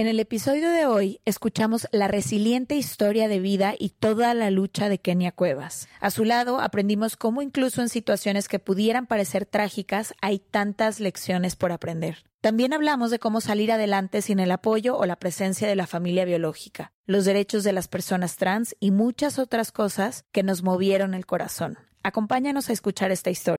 En el episodio de hoy escuchamos la resiliente historia de vida y toda la lucha de Kenia Cuevas. A su lado aprendimos cómo incluso en situaciones que pudieran parecer trágicas hay tantas lecciones por aprender. También hablamos de cómo salir adelante sin el apoyo o la presencia de la familia biológica, los derechos de las personas trans y muchas otras cosas que nos movieron el corazón. Acompáñanos a escuchar esta historia.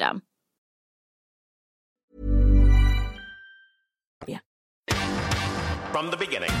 From the beginning.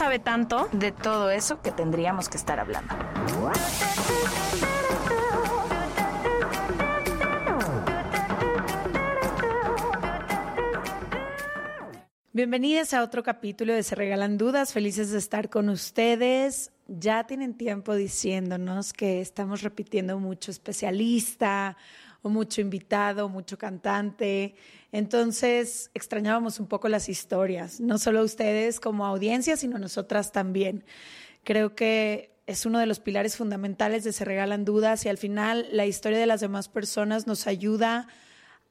sabe tanto. de todo eso que tendríamos que estar hablando. Bienvenidas a otro capítulo de Se Regalan Dudas. Felices de estar con ustedes. Ya tienen tiempo diciéndonos que estamos repitiendo mucho especialista o mucho invitado, mucho cantante. Entonces extrañábamos un poco las historias, no solo ustedes como audiencia, sino nosotras también. Creo que es uno de los pilares fundamentales de Se Regalan Dudas y al final la historia de las demás personas nos ayuda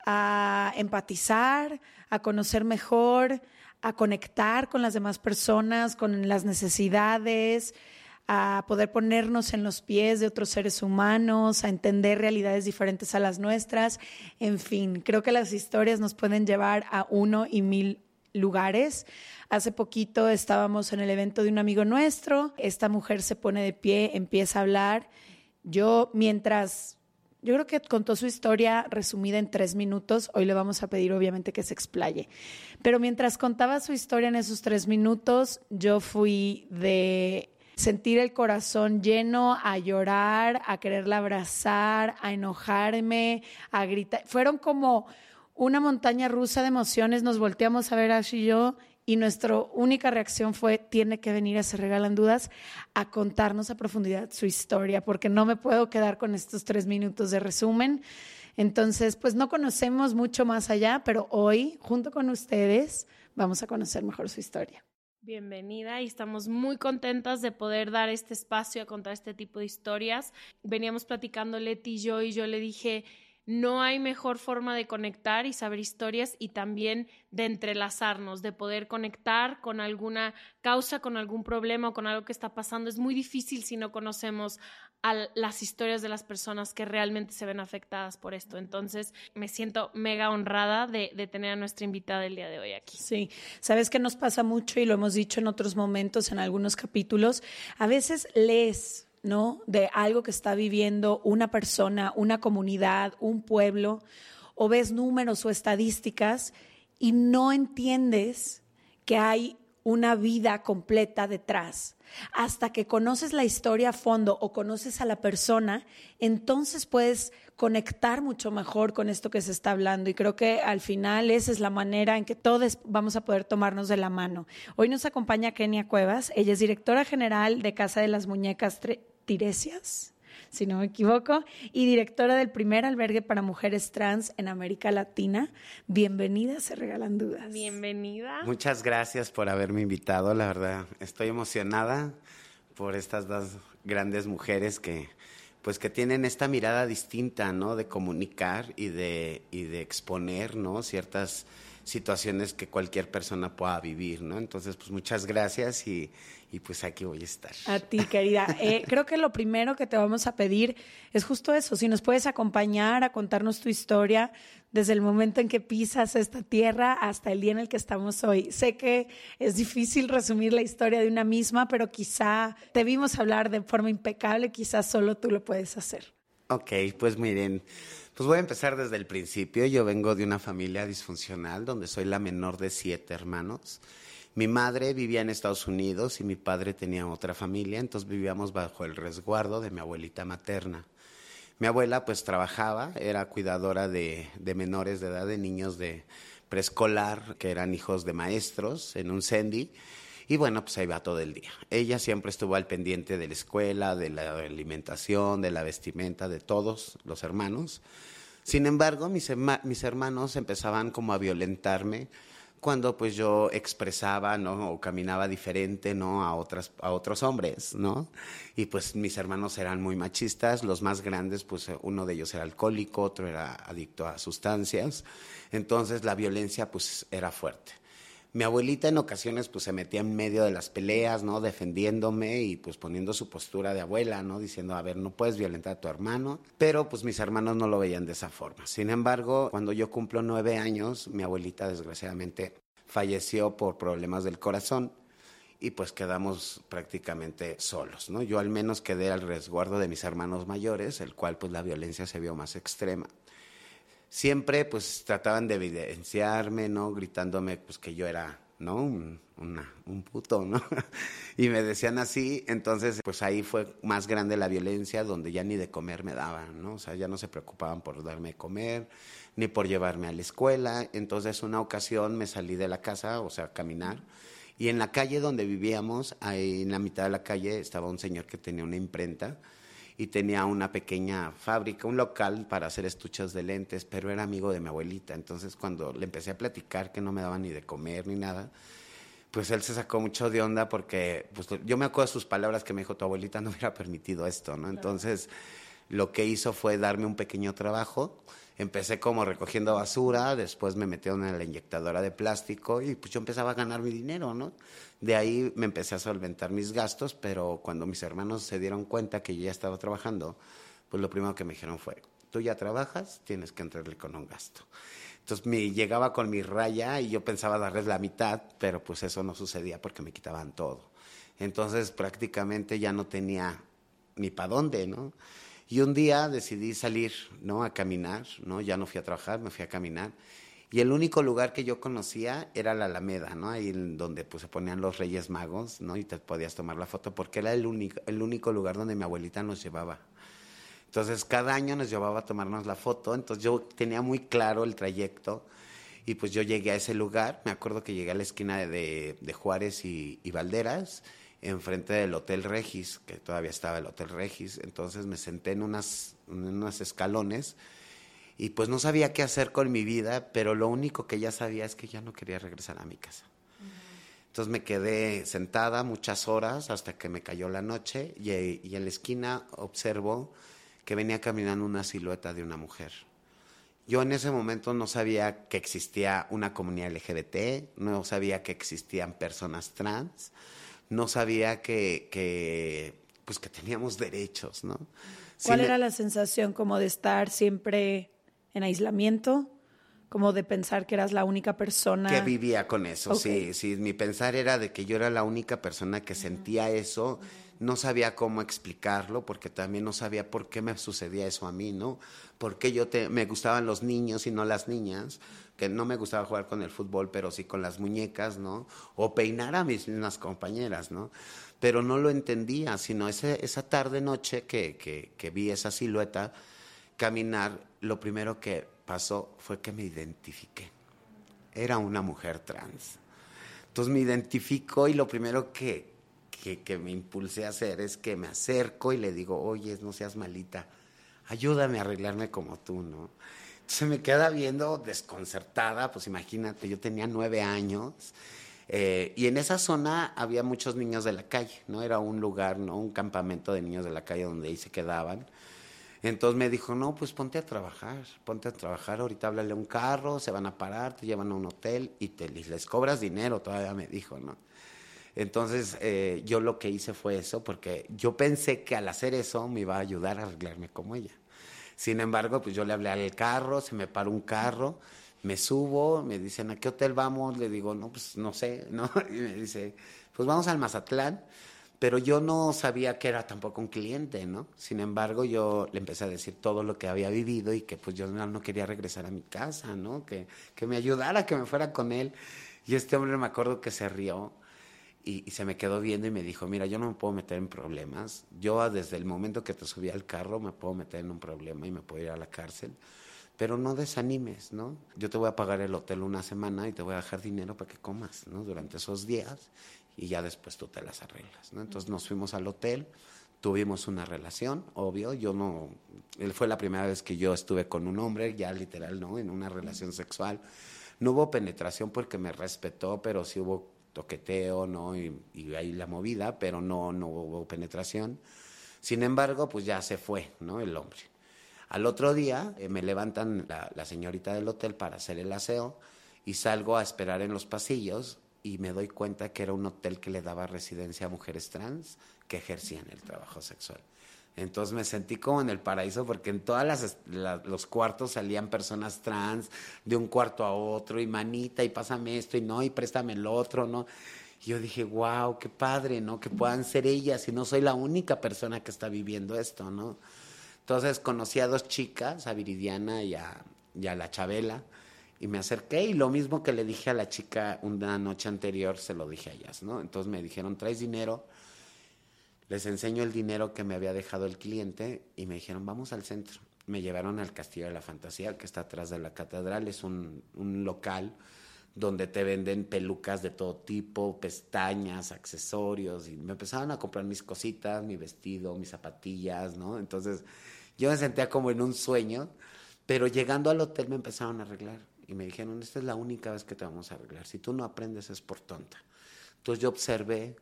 a empatizar, a conocer mejor, a conectar con las demás personas, con las necesidades, a poder ponernos en los pies de otros seres humanos, a entender realidades diferentes a las nuestras. En fin, creo que las historias nos pueden llevar a uno y mil lugares. Hace poquito estábamos en el evento de un amigo nuestro, esta mujer se pone de pie, empieza a hablar. Yo mientras yo creo que contó su historia resumida en tres minutos. Hoy le vamos a pedir, obviamente, que se explaye. Pero mientras contaba su historia en esos tres minutos, yo fui de sentir el corazón lleno, a llorar, a quererla abrazar, a enojarme, a gritar. Fueron como una montaña rusa de emociones. Nos volteamos a ver Ash y yo y nuestra única reacción fue, tiene que venir a Se Regalan Dudas a contarnos a profundidad su historia, porque no me puedo quedar con estos tres minutos de resumen. Entonces, pues no conocemos mucho más allá, pero hoy, junto con ustedes, vamos a conocer mejor su historia. Bienvenida y estamos muy contentas de poder dar este espacio a contar este tipo de historias. Veníamos platicando Leti y yo y yo le dije, no hay mejor forma de conectar y saber historias y también de entrelazarnos, de poder conectar con alguna causa, con algún problema o con algo que está pasando. Es muy difícil si no conocemos las historias de las personas que realmente se ven afectadas por esto. Entonces, me siento mega honrada de, de tener a nuestra invitada el día de hoy aquí. Sí, sabes que nos pasa mucho y lo hemos dicho en otros momentos, en algunos capítulos. A veces lees ¿no? De algo que está viviendo una persona, una comunidad, un pueblo, o ves números o estadísticas y no entiendes que hay una vida completa detrás. Hasta que conoces la historia a fondo o conoces a la persona, entonces puedes conectar mucho mejor con esto que se está hablando. Y creo que al final esa es la manera en que todos vamos a poder tomarnos de la mano. Hoy nos acompaña Kenia Cuevas. Ella es directora general de Casa de las Muñecas Tiresias si no me equivoco, y directora del primer albergue para mujeres trans en América Latina. Bienvenida, se regalan dudas. Bienvenida. Muchas gracias por haberme invitado, la verdad. Estoy emocionada por estas dos grandes mujeres que pues que tienen esta mirada distinta, ¿no? De comunicar y de, y de exponer, ¿no? Ciertas situaciones que cualquier persona pueda vivir, ¿no? Entonces, pues muchas gracias y, y pues aquí voy a estar. A ti, querida. Eh, creo que lo primero que te vamos a pedir es justo eso, si nos puedes acompañar a contarnos tu historia desde el momento en que pisas esta tierra hasta el día en el que estamos hoy. Sé que es difícil resumir la historia de una misma, pero quizá te vimos hablar de forma impecable, quizás solo tú lo puedes hacer. Ok, pues miren, pues voy a empezar desde el principio. Yo vengo de una familia disfuncional donde soy la menor de siete hermanos. Mi madre vivía en Estados Unidos y mi padre tenía otra familia, entonces vivíamos bajo el resguardo de mi abuelita materna. Mi abuela pues trabajaba, era cuidadora de, menores de edad, de niños de preescolar, que eran hijos de maestros en un CENDI, y bueno, pues ahí va todo el día. Ella siempre estuvo al pendiente de la escuela, de la alimentación, de la vestimenta, de todos los hermanos. Sin embargo, mis, mis hermanos empezaban como a violentarme cuando pues yo expresaba, ¿no? O caminaba diferente, ¿no? A, otras, a otros hombres, ¿no? Y pues mis hermanos eran muy machistas, los más grandes, pues uno de ellos era alcohólico, otro era adicto a sustancias, entonces la violencia pues era fuerte. Mi abuelita en ocasiones pues se metía en medio de las peleas, ¿no? Defendiéndome y pues poniendo su postura de abuela, ¿no? Diciendo, a ver, no puedes violentar a tu hermano. Pero pues mis hermanos no lo veían de esa forma. Sin embargo, cuando yo cumplo nueve años, mi abuelita desgraciadamente falleció por problemas del corazón y pues quedamos prácticamente solos, ¿no? Yo al menos quedé al resguardo de mis hermanos mayores, el cual pues la violencia se vio más extrema siempre pues trataban de evidenciarme, ¿no? Gritándome pues que yo era, ¿no? Un, un puto, ¿no? y me decían así, entonces pues ahí fue más grande la violencia donde ya ni de comer me daban, ¿no? O sea, ya no se preocupaban por darme de comer, ni por llevarme a la escuela. Entonces una ocasión me salí de la casa, o sea, a caminar. Y en la calle donde vivíamos, ahí en la mitad de la calle, estaba un señor que tenía una imprenta y tenía una pequeña fábrica, un local para hacer estuches de lentes, pero era amigo de mi abuelita. Entonces cuando le empecé a platicar que no me daba ni de comer ni nada, pues él se sacó mucho de onda porque pues, yo me acuerdo de sus palabras que me dijo, tu abuelita no hubiera permitido esto, ¿no? Entonces lo que hizo fue darme un pequeño trabajo. Empecé como recogiendo basura, después me metieron en la inyectadora de plástico y pues yo empezaba a ganar mi dinero, ¿no? De ahí me empecé a solventar mis gastos, pero cuando mis hermanos se dieron cuenta que yo ya estaba trabajando, pues lo primero que me dijeron fue, tú ya trabajas, tienes que entrarle con un gasto. Entonces me llegaba con mi raya y yo pensaba darles la mitad, pero pues eso no sucedía porque me quitaban todo. Entonces prácticamente ya no tenía ni para dónde, ¿no? Y un día decidí salir, ¿no? A caminar, ¿no? Ya no fui a trabajar, me fui a caminar. Y el único lugar que yo conocía era la Alameda, ¿no? Ahí donde pues, se ponían los Reyes Magos, ¿no? Y te podías tomar la foto porque era el único, el único lugar donde mi abuelita nos llevaba. Entonces, cada año nos llevaba a tomarnos la foto. Entonces, yo tenía muy claro el trayecto. Y pues yo llegué a ese lugar. Me acuerdo que llegué a la esquina de, de Juárez y, y Valderas, enfrente del Hotel Regis, que todavía estaba el Hotel Regis. Entonces, me senté en, unas, unos escalones y pues no sabía qué hacer con mi vida, pero lo único que ya sabía es que ya no quería regresar a mi casa. Entonces me quedé sentada muchas horas hasta que me cayó la noche y, y, en la esquina observo que venía caminando una silueta de una mujer. Yo en ese momento no sabía que existía una comunidad LGBT, no sabía que existían personas trans, no sabía que, que pues que teníamos derechos, ¿no? ¿Cuál era la sensación como de estar siempre en aislamiento, como de pensar que eras la única persona. Que vivía con eso, sí, sí. Mi pensar era de que yo era la única persona que sentía eso. No sabía cómo explicarlo porque también no sabía por qué me sucedía eso a mí, ¿no? Porque yo te, me gustaban los niños y no las niñas, que no me gustaba jugar con el fútbol, pero sí con las muñecas, ¿no? O peinar a mis mismas compañeras, ¿no? Pero no lo entendía, sino ese, esa tarde noche que, que, que vi esa silueta caminar, lo primero que pasó fue que me identifiqué. Era una mujer trans. Entonces me identifico y lo primero que, que, me impulsé a hacer es que me acerco y le digo, oye, no seas malita, ayúdame a arreglarme como tú, ¿no? Entonces me queda viendo desconcertada, pues imagínate, yo tenía nueve años eh, y en esa zona había muchos niños de la calle, ¿no? Era un lugar, ¿no? Un campamento de niños de la calle donde ahí se quedaban. Entonces me dijo, no, pues ponte a trabajar, ponte a trabajar, ahorita háblale un carro, se van a parar, te llevan a un hotel y te les cobras dinero, todavía me dijo, ¿no? Entonces eh, yo lo que hice fue eso, porque yo pensé que al hacer eso me iba a ayudar a arreglarme como ella. Sin embargo, pues yo le hablé al carro, se me paró un carro, me subo, me dicen, ¿a qué hotel vamos? Le digo, no, pues no sé, ¿no? Y me dice, pues vamos al Mazatlán pero yo no sabía que era tampoco un cliente, ¿no? Sin embargo, yo le empecé a decir todo lo que había vivido y que pues yo no, quería regresar a mi casa, ¿no? Que, que, me ayudara, que me fuera con él. Y este hombre me acuerdo que se rió y, y, se me quedó viendo y me dijo, mira, yo no me puedo meter en problemas. Yo desde el momento que te subí al carro me puedo meter en un problema y me puedo ir a la cárcel. Pero no desanimes, ¿no? Yo te voy a pagar el hotel una semana y te voy a dejar dinero para que comas, ¿no? Durante esos días y ya después tú te las arreglas, ¿no? Entonces nos fuimos al hotel, tuvimos una relación, obvio, yo no, él fue la primera vez que yo estuve con un hombre, ya literal, ¿no? En una relación sexual. No hubo penetración porque me respetó, pero sí hubo toqueteo, ¿no? Y, ahí la movida, pero no, no hubo penetración. Sin embargo, pues ya se fue, ¿no? El hombre. Al otro día eh, me levantan la, la señorita del hotel para hacer el aseo y salgo a esperar en los pasillos y me doy cuenta que era un hotel que le daba residencia a mujeres trans que ejercían el trabajo sexual. Entonces me sentí como en el paraíso porque en todos los cuartos salían personas trans de un cuarto a otro y manita y pásame esto y no y préstame el otro, ¿no? Y yo dije, wow, qué padre, ¿no? Que puedan ser ellas y no soy la única persona que está viviendo esto, ¿no? Entonces conocí a dos chicas, a Viridiana y a, y a la Chabela y me acerqué y lo mismo que le dije a la chica una noche anterior, se lo dije a ellas, ¿no? Entonces me dijeron, ¿traes dinero? Les enseño el dinero que me había dejado el cliente y me dijeron, vamos al centro. Me llevaron al Castillo de la Fantasía, que está atrás de la catedral. Es un, un local donde te venden pelucas de todo tipo, pestañas, accesorios. Y me empezaron a comprar mis cositas, mi vestido, mis zapatillas, ¿no? Entonces yo me sentía como en un sueño, pero llegando al hotel me empezaron a arreglar y me dijeron, esta es la única vez que te vamos a arreglar. Si tú no aprendes es por tonta. Entonces yo observé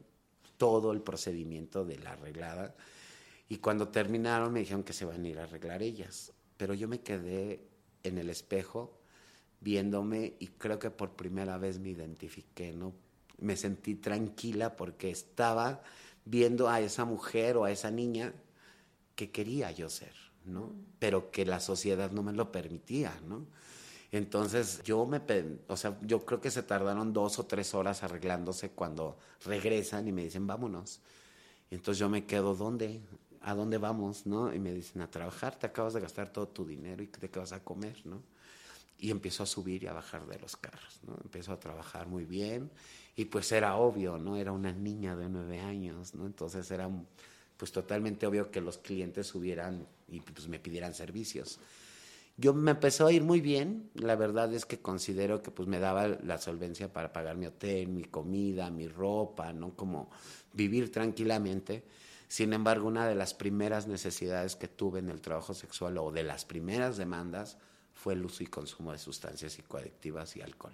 todo el procedimiento de la arreglada y cuando terminaron me dijeron que se van a ir a arreglar ellas. Pero yo me quedé en el espejo viéndome y creo que por primera vez me identifiqué, ¿no? Me sentí tranquila porque estaba viendo a esa mujer o a esa niña que quería yo ser, ¿no? Pero que la sociedad no me lo permitía, ¿no? Entonces yo me, o sea, yo creo que se tardaron dos o tres horas arreglándose cuando regresan y me dicen, vámonos. entonces yo me quedo, ¿dónde? ¿A dónde vamos? ¿No? Y me dicen, a trabajar, te acabas de gastar todo tu dinero y te vas a comer, ¿no? Y empiezo a subir y a bajar de los carros, ¿no? Empiezo a trabajar muy bien y pues era obvio, ¿no? Era una niña de nueve años, ¿no? Entonces era pues totalmente obvio que los clientes subieran y pues me pidieran servicios. Yo me empezó a ir muy bien, la verdad es que considero que pues me daba la solvencia para pagar mi hotel, mi comida, mi ropa, ¿no? Como vivir tranquilamente. Sin embargo, una de las primeras necesidades que tuve en el trabajo sexual o de las primeras demandas fue el uso y consumo de sustancias psicoadictivas y alcohol.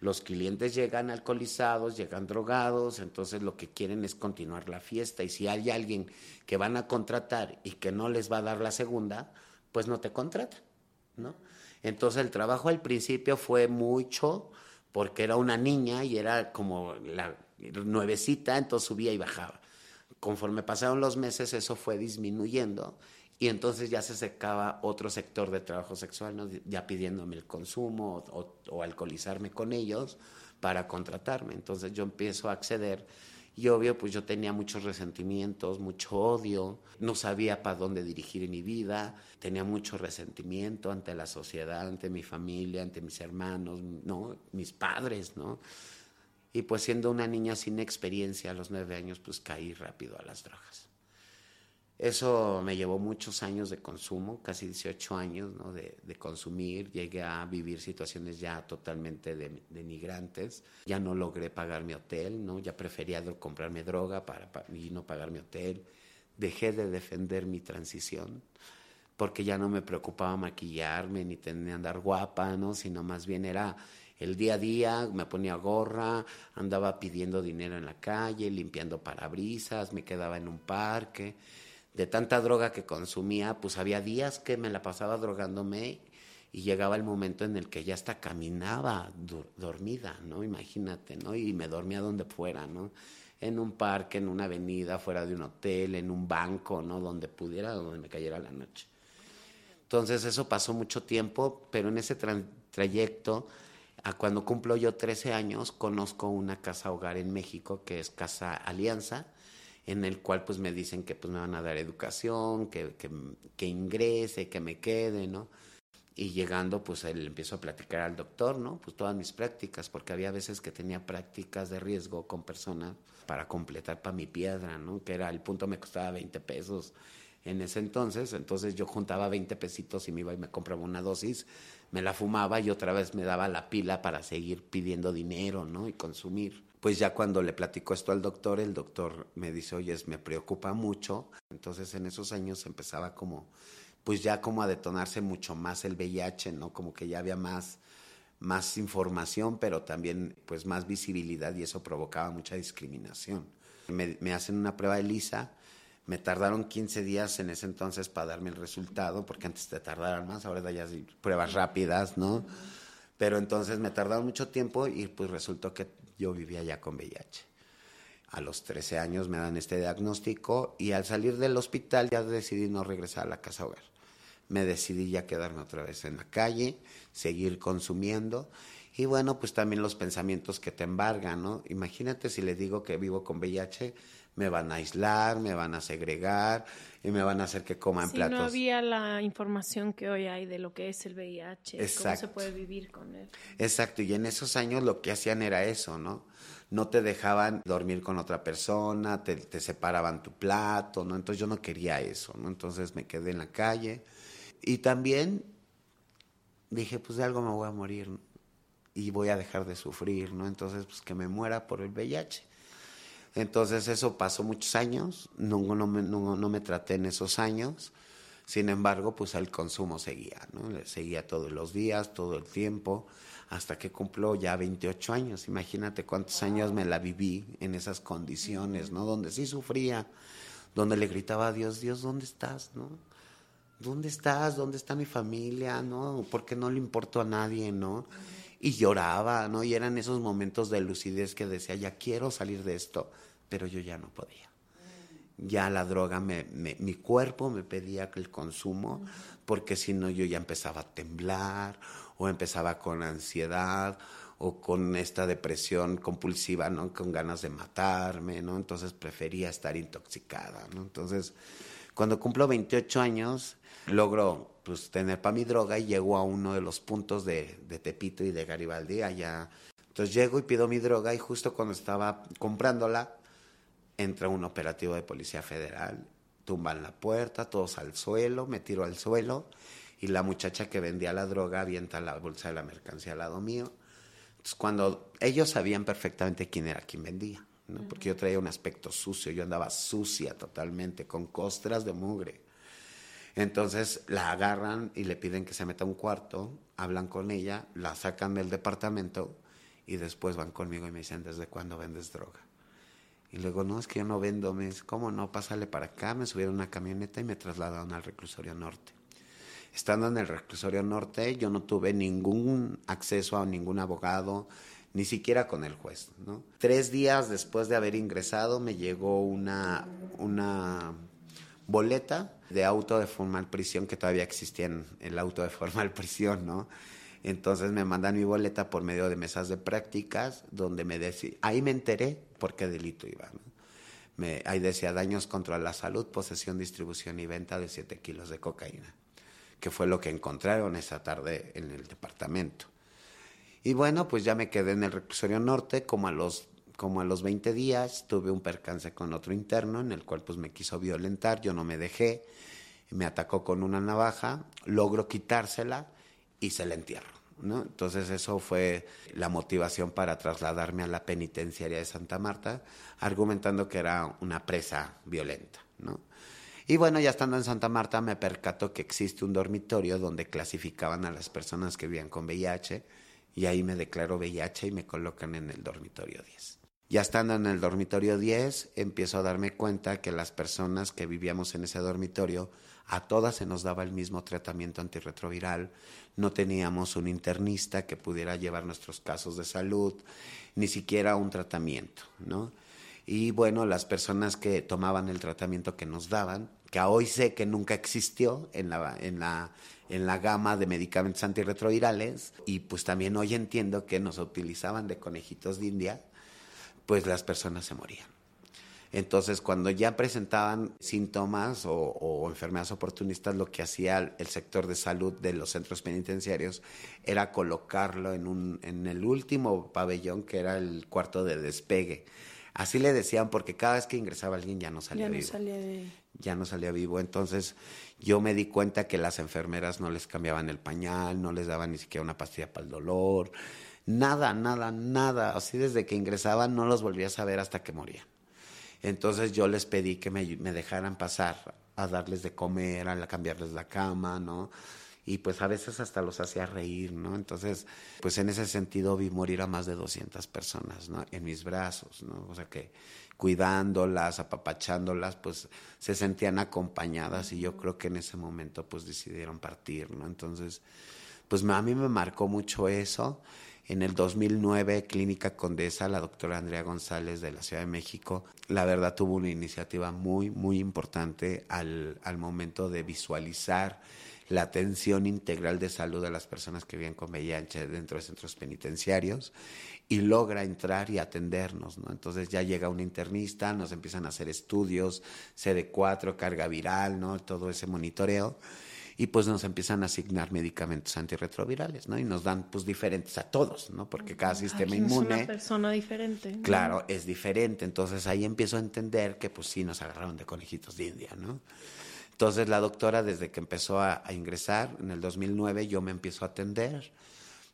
Los clientes llegan alcoholizados, llegan drogados, entonces lo que quieren es continuar la fiesta y si hay alguien que van a contratar y que no les va a dar la segunda, pues no te contratan. Entonces el trabajo al principio fue mucho porque era una niña y era como la nuevecita, entonces subía y bajaba. Conforme pasaron los meses eso fue disminuyendo. Y entonces ya se secaba otro sector de trabajo sexual, ya pidiéndome el consumo o alcoholizarme con ellos para contratarme. Entonces yo empiezo a acceder y obvio, pues yo tenía muchos resentimientos, mucho odio, no sabía para dónde dirigir mi vida, tenía mucho resentimiento ante la sociedad, ante mi familia, ante mis hermanos, ¿no? Mis padres, ¿no? Y pues siendo una niña sin experiencia a los nueve años, pues caí rápido a las drogas. Eso me llevó muchos años de consumo, casi 18 años ¿no? de, de, consumir. Llegué a vivir situaciones ya totalmente denigrantes. Ya no logré pagar mi hotel, ¿no? ya prefería comprarme droga para, para, y no pagar mi hotel. Dejé de defender mi transición porque ya no me preocupaba maquillarme ni tener andar guapa, ¿no? sino más bien era el día a día, me ponía gorra, andaba pidiendo dinero en la calle, limpiando parabrisas, me quedaba en un parque de tanta droga que consumía, pues había días que me la pasaba drogándome y llegaba el momento en el que ya hasta caminaba dormida, ¿no? Imagínate, ¿no? Y me dormía donde fuera, ¿no? En un parque, en una avenida, fuera de un hotel, en un banco, ¿no? Donde pudiera, donde me cayera la noche. Entonces eso pasó mucho tiempo, pero en ese trayecto, a cuando cumplo yo 13 años, conozco una casa hogar en México que es Casa Alianza, en el cual pues me dicen que pues me van a dar educación, que, que, que ingrese, que me quede, ¿no? Y llegando, pues él empiezo a platicar al doctor, ¿no? Pues todas mis prácticas, porque había veces que tenía prácticas de riesgo con personas para completar para mi piedra, ¿no? Que era el punto me costaba 20 pesos en ese entonces. Entonces yo juntaba 20 pesitos y me iba y me compraba una dosis, me la fumaba y otra vez me daba la pila para seguir pidiendo dinero, ¿no? Y consumir pues ya cuando le platico esto al doctor, el doctor me dice, oye, me preocupa mucho. Entonces en esos años empezaba como, pues ya como a detonarse mucho más el VIH, ¿no? Como que ya había más, más información, pero también pues más visibilidad y eso provocaba mucha discriminación. Me, hacen una prueba de lisa, me tardaron 15 días en ese entonces para darme el resultado, porque antes te tardaran más, ahora ya hay pruebas rápidas, ¿no? Pero entonces me tardaron mucho tiempo y pues resultó que yo vivía ya con VIH. A los 13 años me dan este diagnóstico y al salir del hospital ya decidí no regresar a la casa hogar. Me decidí ya quedarme otra vez en la calle, seguir consumiendo y bueno, pues también los pensamientos que te embargan, ¿no? Imagínate si le digo que vivo con VIH, me van a aislar, me van a segregar y me van a hacer que coma en platos. No había la información que hoy hay de lo que es el VIH, cómo se puede vivir con él. Exacto, y en esos años lo que hacían era eso, ¿no? No te dejaban dormir con otra persona, te, te separaban tu plato, ¿no? Entonces yo no quería eso, ¿no? Entonces me quedé en la calle y también dije, pues de algo me voy a morir y voy a dejar de sufrir, ¿no? Entonces, pues que me muera por el VIH. Entonces eso pasó muchos años, no, no, me, no, no, me traté en esos años, sin embargo, pues el consumo seguía, ¿no? Seguía todos los días, todo el tiempo, hasta que cumplió ya 28 años. Imagínate cuántos años me la viví en esas condiciones, ¿no? Donde sí sufría, donde le gritaba a Dios, Dios, ¿dónde estás, no? ¿Dónde estás? ¿Dónde está mi familia? ¿No? Porque no le importó a nadie, ¿no? Y lloraba, ¿no? Y eran esos momentos de lucidez que decía, ya quiero salir de esto, pero yo ya no podía. Ya la droga, me, mi cuerpo me pedía el consumo, porque si no yo ya empezaba a temblar o empezaba con ansiedad o con esta depresión compulsiva, ¿no? Con ganas de matarme, ¿no? Entonces prefería estar intoxicada, ¿no? Entonces, cuando cumplo 28 años, logro pues tener para mi droga y llego a uno de los puntos de, de Tepito y de Garibaldi allá. Entonces llego y pido mi droga y justo cuando estaba comprándola entra un operativo de Policía Federal, tumban la puerta, todos al suelo, me tiro al suelo y la muchacha que vendía la droga avienta la bolsa de la mercancía al lado mío. Entonces cuando ellos sabían perfectamente quién era quien vendía, ¿no? porque yo traía un aspecto sucio, yo andaba sucia totalmente, con costras de mugre. Entonces la agarran y le piden que se meta a un cuarto, hablan con ella, la sacan del departamento y después van conmigo y me dicen, ¿desde cuándo vendes droga? Y luego, no, es que yo no vendo. Me dice, ¿cómo no? Pásale para acá. Me subieron una camioneta y me trasladaron al reclusorio norte. Estando en el reclusorio norte, yo no tuve ningún acceso a ningún abogado, ni siquiera con el juez. ¿no? Tres días después de haber ingresado, me llegó una, una boleta de auto de formal prisión, que todavía existía en el auto de formal prisión, ¿no? Entonces me mandan mi boleta por medio de mesas de prácticas, donde me decía, ahí me enteré por qué delito iba. ¿no? Me, ahí decía daños contra la salud, posesión, distribución y venta de 7 kilos de cocaína, que fue lo que encontraron esa tarde en el departamento. Y bueno, pues ya me quedé en el reclusorio norte, como a los como a los 20 días tuve un percance con otro interno en el cual pues me quiso violentar, yo no me dejé, me atacó con una navaja, logro quitársela y se la entierro. ¿no? Entonces eso fue la motivación para trasladarme a la penitenciaria de Santa Marta, argumentando que era una presa violenta. ¿no? Y bueno, ya estando en Santa Marta me percato que existe un dormitorio donde clasificaban a las personas que vivían con VIH y ahí me declaro VIH y me colocan en el dormitorio 10. Ya estando en el dormitorio 10, empiezo a darme cuenta que las personas que vivíamos en ese dormitorio, a todas se nos daba el mismo tratamiento antirretroviral, no teníamos un internista que pudiera llevar nuestros casos de salud, ni siquiera un tratamiento, ¿no? Y bueno, las personas que tomaban el tratamiento que nos daban, que hoy sé que nunca existió en la, en la, en la gama de medicamentos antirretrovirales, y pues también hoy entiendo que nos utilizaban de conejitos de India, pues las personas se morían. Entonces, cuando ya presentaban síntomas o, enfermedades oportunistas, lo que hacía el sector de salud de los centros penitenciarios era colocarlo en, un, en el último pabellón, que era el cuarto de despegue. Así le decían porque cada vez que ingresaba alguien ya no salía ya no vivo. Salía de... Ya no salía vivo. Entonces yo me di cuenta que las enfermeras no les cambiaban el pañal, no les daban ni siquiera una pastilla para el dolor Nada, nada, nada. Así desde que ingresaban no los volví a saber hasta que morían. Entonces yo les pedí que me, dejaran pasar a darles de comer, a cambiarles la cama, ¿no? Y pues a veces hasta los hacía reír, ¿no? Entonces, pues en ese sentido vi morir a más de 200 personas, ¿no? En mis brazos, ¿no? O sea que cuidándolas, apapachándolas, pues se sentían acompañadas y yo creo que en ese momento pues decidieron partir, ¿no? Entonces, pues a mí me marcó mucho eso en el 2009, Clínica Condesa, la doctora Andrea González de la Ciudad de México, la verdad tuvo una iniciativa muy, muy importante al, al momento de visualizar la atención integral de salud de las personas que viven con VIH dentro de centros penitenciarios y logra entrar y atendernos, ¿no? Entonces ya llega un internista, nos empiezan a hacer estudios, CD4, carga viral, ¿no? Todo ese monitoreo y pues nos empiezan a asignar medicamentos antirretrovirales, ¿no? Y nos dan pues diferentes a todos, ¿no? Porque cada sistema inmune... Es una persona diferente. Claro, es diferente. Entonces ahí empiezo a entender que pues sí nos agarraron de conejitos de India, ¿no? Entonces la doctora desde que empezó a, ingresar en el 2009 yo me empiezo a atender,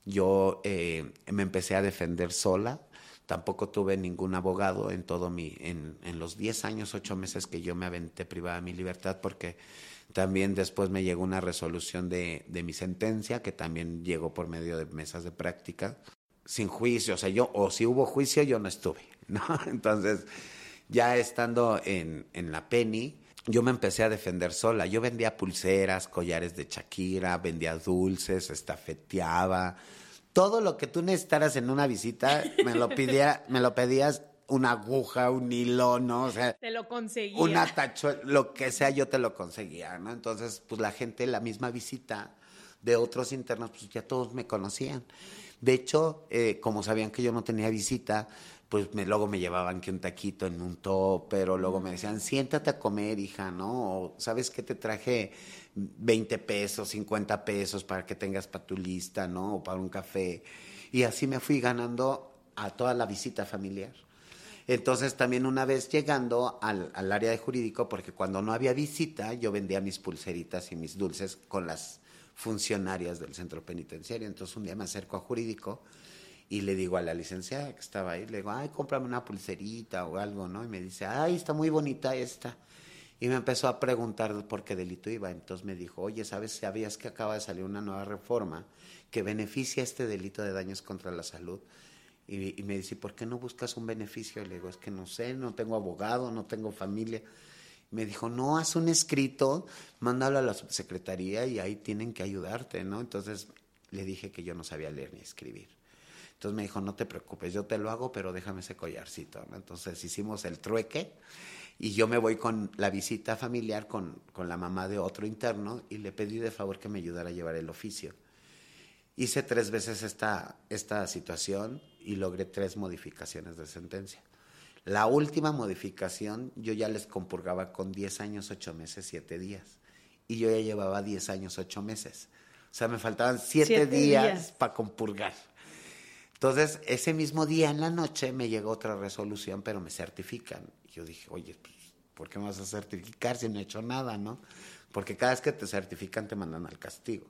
yo eh, me empecé a defender sola, tampoco tuve ningún abogado en todo mi, en, en los 10 años, 8 meses que yo me aventé privada de mi libertad porque también después me llegó una resolución de, de mi sentencia, que también llegó por medio de mesas de práctica, sin juicio, o sea, yo, o si hubo juicio, yo no estuve, ¿no? Entonces, ya estando en, en la Penny, yo me empecé a defender sola. Yo vendía pulseras, collares de Shakira, vendía dulces, estafeteaba. Todo lo que tú necesitaras en una visita, me lo, me lo pedías una aguja, un hilo, ¿no? O sea, te lo conseguía. Una tachuela, lo que sea, yo te lo conseguía, ¿no? Entonces, pues la gente, la misma visita de otros internos, pues ya todos me conocían. De hecho, eh, como sabían que yo no tenía visita, pues me, luego me llevaban que un taquito en un top, pero luego me decían, siéntate a comer, hija, ¿no? O, ¿sabes qué? Te traje 20 pesos, 50 pesos para que tengas para tu lista, ¿no? O para un café. Y así me fui ganando a toda la visita familiar. Entonces también una vez llegando al, al, área de jurídico, porque cuando no había visita, yo vendía mis pulseritas y mis dulces con las funcionarias del centro penitenciario. Entonces un día me acerco a jurídico y le digo a la licenciada que estaba ahí, le digo, ay, cómprame una pulserita o algo, ¿no? Y me dice, ay, está muy bonita esta. Y me empezó a preguntar por qué delito iba. Entonces me dijo, oye, ¿sabes? ¿Sabías que acaba de salir una nueva reforma que beneficia este delito de daños contra la salud? Y, me dice, ¿por qué no buscas un beneficio? Y le digo, es que no sé, no tengo abogado, no tengo familia. Me dijo, no, haz un escrito, mándalo a la subsecretaría y ahí tienen que ayudarte, ¿no? Entonces le dije que yo no sabía leer ni escribir. Entonces me dijo, no te preocupes, yo te lo hago, pero déjame ese collarcito. ¿no? Entonces hicimos el trueque y yo me voy con la visita familiar con, con la mamá de otro interno y le pedí de favor que me ayudara a llevar el oficio. Hice tres veces esta, esta situación y logré tres modificaciones de sentencia. La última modificación yo ya les compurgaba con 10 años, 8 meses, 7 días. Y yo ya llevaba 10 años, 8 meses. O sea, me faltaban 7 días, días. para compurgar. Entonces, ese mismo día en la noche me llegó otra resolución, pero me certifican. Yo dije, oye, pues, ¿por qué me vas a certificar si no he hecho nada, no? Porque cada vez que te certifican te mandan al castigo.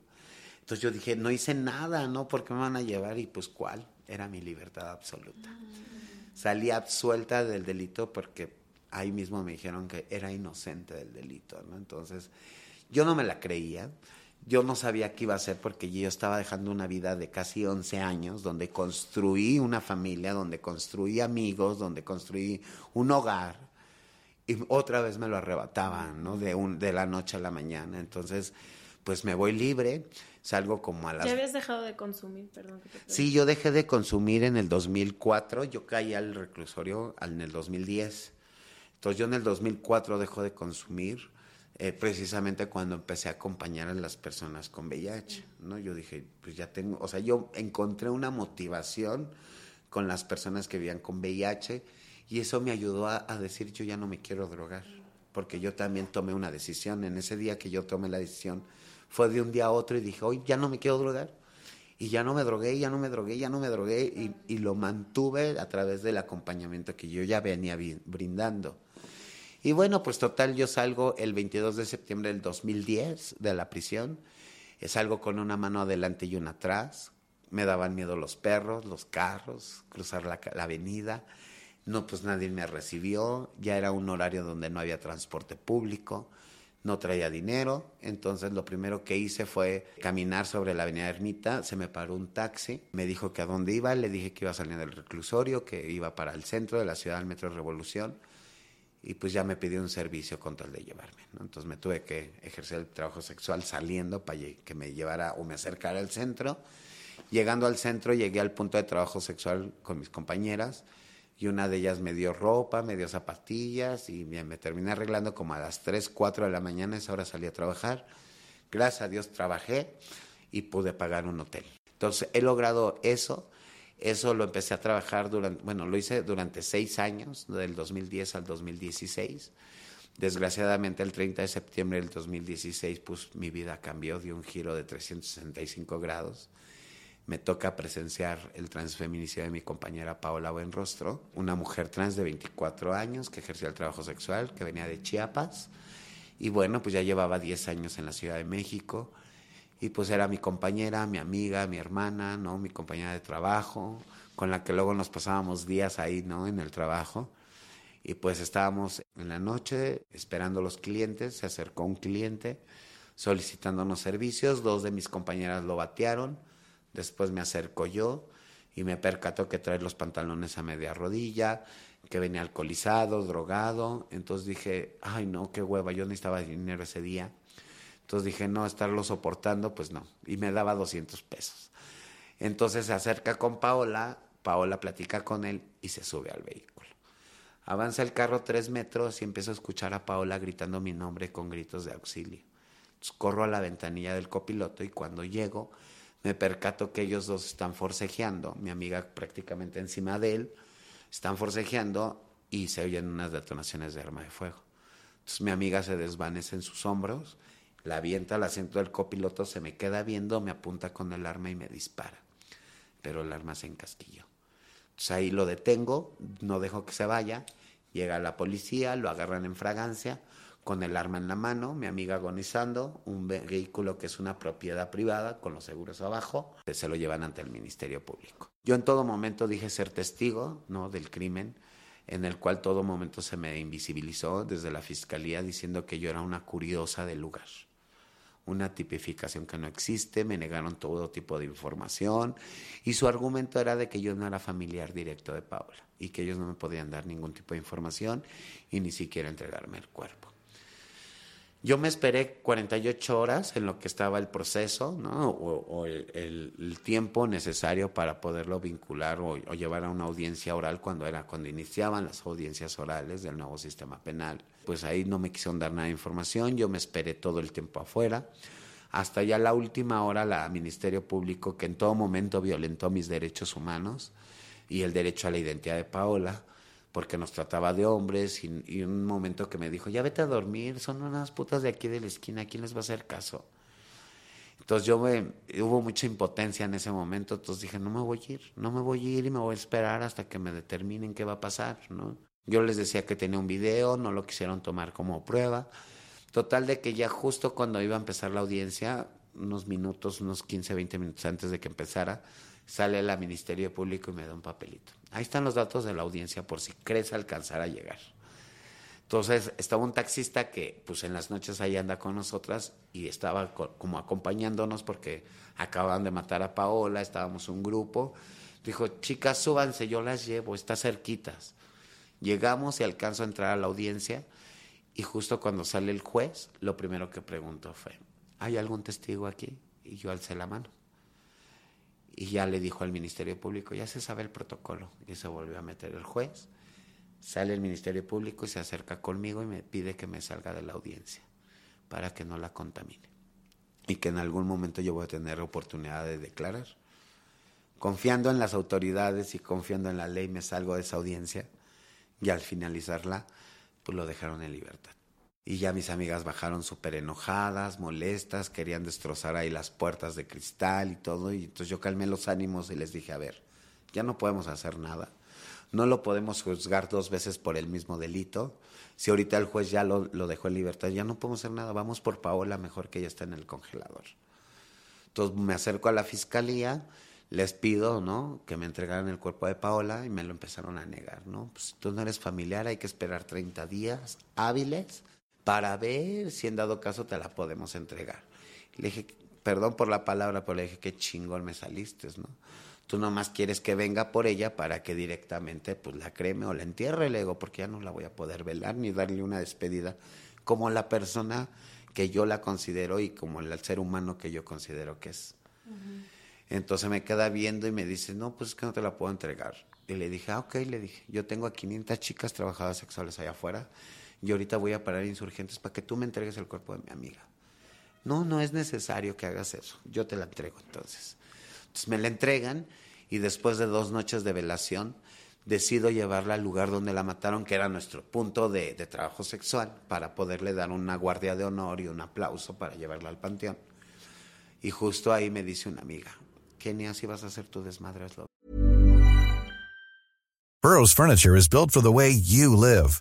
Entonces yo dije, no hice nada, ¿no? ¿Por qué me van a llevar? Y pues, ¿cuál? Era mi libertad absoluta. Salí absuelta del delito porque ahí mismo me dijeron que era inocente del delito, ¿no? Entonces, yo no me la creía yo no sabía qué iba a hacer porque yo estaba dejando una vida de casi 11 años donde construí una familia, donde construí amigos, donde construí un hogar y otra vez me lo arrebataban, ¿no? De, un, de la noche a la mañana. Entonces, pues me voy libre, salgo como a las... ¿Ya habías dejado de consumir? Perdón. Que te sí, yo dejé de consumir en el 2004, yo caí al reclusorio en el 2010. Entonces yo en el 2004 dejo de consumir eh, precisamente cuando empecé a acompañar a las personas con VIH, ¿no? Yo dije, pues ya tengo, o sea, yo encontré una motivación con las personas que vivían con VIH y eso me ayudó a, decir, yo ya no me quiero drogar, porque yo también tomé una decisión, en ese día que yo tomé la decisión, fue de un día a otro y dije, hoy ya no me quiero drogar. Y ya no me drogué, ya no me drogué, ya no me drogué y, lo mantuve a través del acompañamiento que yo ya venía brindando. Y bueno, pues total, yo salgo el 22 de septiembre del 2010 de la prisión. Eh, salgo con una mano adelante y una atrás. Me daban miedo los perros, los carros, cruzar la avenida. No, pues nadie me recibió. Ya era un horario donde no había transporte público no traía dinero, entonces lo primero que hice fue caminar sobre la avenida Ermita, se me paró un taxi, me dijo que a dónde iba, le dije que iba salir del reclusorio, que iba para el centro de la ciudad, al Metro Revolución, y pues ya me pidió un servicio con tal de llevarme. Entonces me tuve que ejercer el trabajo sexual saliendo para que me llevara o me acercara al centro. Llegando al centro llegué al punto de trabajo sexual con mis compañeras y una de ellas me dio ropa, me dio zapatillas y me, me terminé arreglando como a las 3, 4 de la mañana, esa hora salí a trabajar. Gracias a Dios trabajé y pude pagar un hotel. Entonces he logrado eso eso lo empecé a trabajar durante, bueno, lo hice durante seis años, del 2010 al 2016. Desgraciadamente, el 30 de septiembre del 2016, pues mi vida cambió, dio un giro de 365 grados. Me toca presenciar el transfeminicidio de mi compañera Paola Buenrostro, una mujer trans de 24 años que ejercía el trabajo sexual, que venía de Chiapas. Y bueno, pues ya llevaba 10 años en la Ciudad de México y pues era mi compañera, mi amiga, mi hermana, ¿no? Mi compañera de trabajo, con la que luego nos pasábamos días ahí, ¿no? En el trabajo. Y pues estábamos en la noche esperando los clientes, se acercó un cliente solicitándonos servicios, dos de mis compañeras lo batearon, después me acerco yo y me percató que trae los pantalones a media rodilla, que venía alcoholizado, drogado, entonces dije, ay no, qué hueva, yo necesitaba dinero ese día entonces dije, no, estarlo soportando, pues no. Y me daba 200 pesos. Entonces se acerca con Paola, Paola platica con él y se sube al vehículo. Avanza el carro tres metros y empiezo a escuchar a Paola gritando mi nombre con gritos de auxilio. Entonces corro a la ventanilla del copiloto y cuando llego me percato que ellos dos están forcejeando, mi amiga prácticamente encima de él, están forcejeando y se oyen unas detonaciones de arma de fuego. Entonces mi amiga se desvanece en sus hombros la avienta al asiento del copiloto, se me queda viendo, me apunta con el arma y me dispara. Pero el arma se encasquilló. Entonces ahí lo detengo, no dejo que se vaya. Llega la policía, lo agarran en fragancia, con el arma en la mano, mi amiga agonizando, un vehículo que es una propiedad privada, con los seguros abajo, se lo llevan ante el Ministerio Público. Yo en todo momento dije ser testigo ¿no? del crimen, en el cual todo momento se me invisibilizó desde la fiscalía diciendo que yo era una curiosa del lugar una tipificación que no existe, me negaron todo tipo de información y su argumento era de que yo no era familiar directo de Paula y que ellos no me podían dar ningún tipo de información y ni siquiera entregarme el cuerpo. Yo me esperé 48 horas en lo que estaba el proceso, ¿no? O, el, tiempo necesario para poderlo vincular o, o, llevar a una audiencia oral cuando era cuando iniciaban las audiencias orales del nuevo sistema penal. Pues ahí no me quisieron dar nada de información, yo me esperé todo el tiempo afuera. Hasta ya la última hora la Ministerio Público, que en todo momento violentó mis derechos humanos y el derecho a la identidad de Paola, porque nos trataba de hombres y, un momento que me dijo, ya vete a dormir, son unas putas de aquí de la esquina, ¿quién les va a hacer caso? Entonces yo me, hubo mucha impotencia en ese momento, entonces dije, no me voy a ir, no me voy a ir y me voy a esperar hasta que me determinen qué va a pasar, ¿no? Yo les decía que tenía un video, no lo quisieron tomar como prueba. Total de que ya justo cuando iba a empezar la audiencia, unos minutos, unos 15, 20 minutos antes de que empezara, sale la Ministerio Público y me da un papelito. Ahí están los datos de la audiencia por si crees alcanzar a llegar. Entonces estaba un taxista que pues en las noches ahí anda con nosotras y estaba como acompañándonos porque acababan de matar a Paola, estábamos un grupo. Dijo, chicas, súbanse, yo las llevo, está cerquitas. Llegamos y alcanzo a entrar a la audiencia y justo cuando sale el juez, lo primero que preguntó fue, ¿hay algún testigo aquí? Y yo alcé la mano. Y ya le dijo al Ministerio Público, ya se sabe el protocolo. Y se volvió a meter el juez. Sale el Ministerio Público y se acerca conmigo y me pide que me salga de la audiencia para que no la contamine. Y que en algún momento yo voy a tener oportunidad de declarar. Confiando en las autoridades y confiando en la ley me salgo de esa audiencia y al finalizarla pues lo dejaron en libertad. Y ya mis amigas bajaron súper enojadas, molestas, querían destrozar ahí las puertas de cristal y todo. Y entonces yo calmé los ánimos y les dije, a ver, ya no podemos hacer nada. No lo podemos juzgar dos veces por el mismo delito. Si ahorita el juez ya lo, lo dejó en libertad, ya no podemos hacer nada. Vamos por Paola, mejor que ella está en el congelador. Entonces me acerco a la fiscalía les pido, ¿no? Que me entregaran el cuerpo de Paola y me lo empezaron a negar, ¿no? Pues tú no eres familiar, hay que esperar 30 días hábiles para ver si en dado caso te la podemos entregar. Le dije, perdón por la palabra, pero le dije, qué chingón me saliste, ¿no? Tú nomás quieres que venga por ella para que directamente pues la creme o la entierre, le digo, porque ya no la voy a poder velar ni darle una despedida como la persona que yo la considero y como el ser humano que yo considero que es. Entonces me queda viendo y me dice, no, pues es que no te la puedo entregar. Y le dije, ah, ok, le dije, yo tengo a 500 chicas trabajadoras sexuales allá afuera y ahorita voy a parar insurgentes para que tú me entregues el cuerpo de mi amiga. No, no es necesario que hagas eso, yo te la entrego entonces. Me la entregan y después de dos noches de velación decido llevarla al lugar donde la mataron, que era nuestro punto de, de trabajo sexual, para poderle dar una guardia de honor y un aplauso para llevarla al panteón. Y justo ahí me dice una amiga, Kenia, si vas a hacer tu desmadre, Burroughs Furniture is built for the way you live.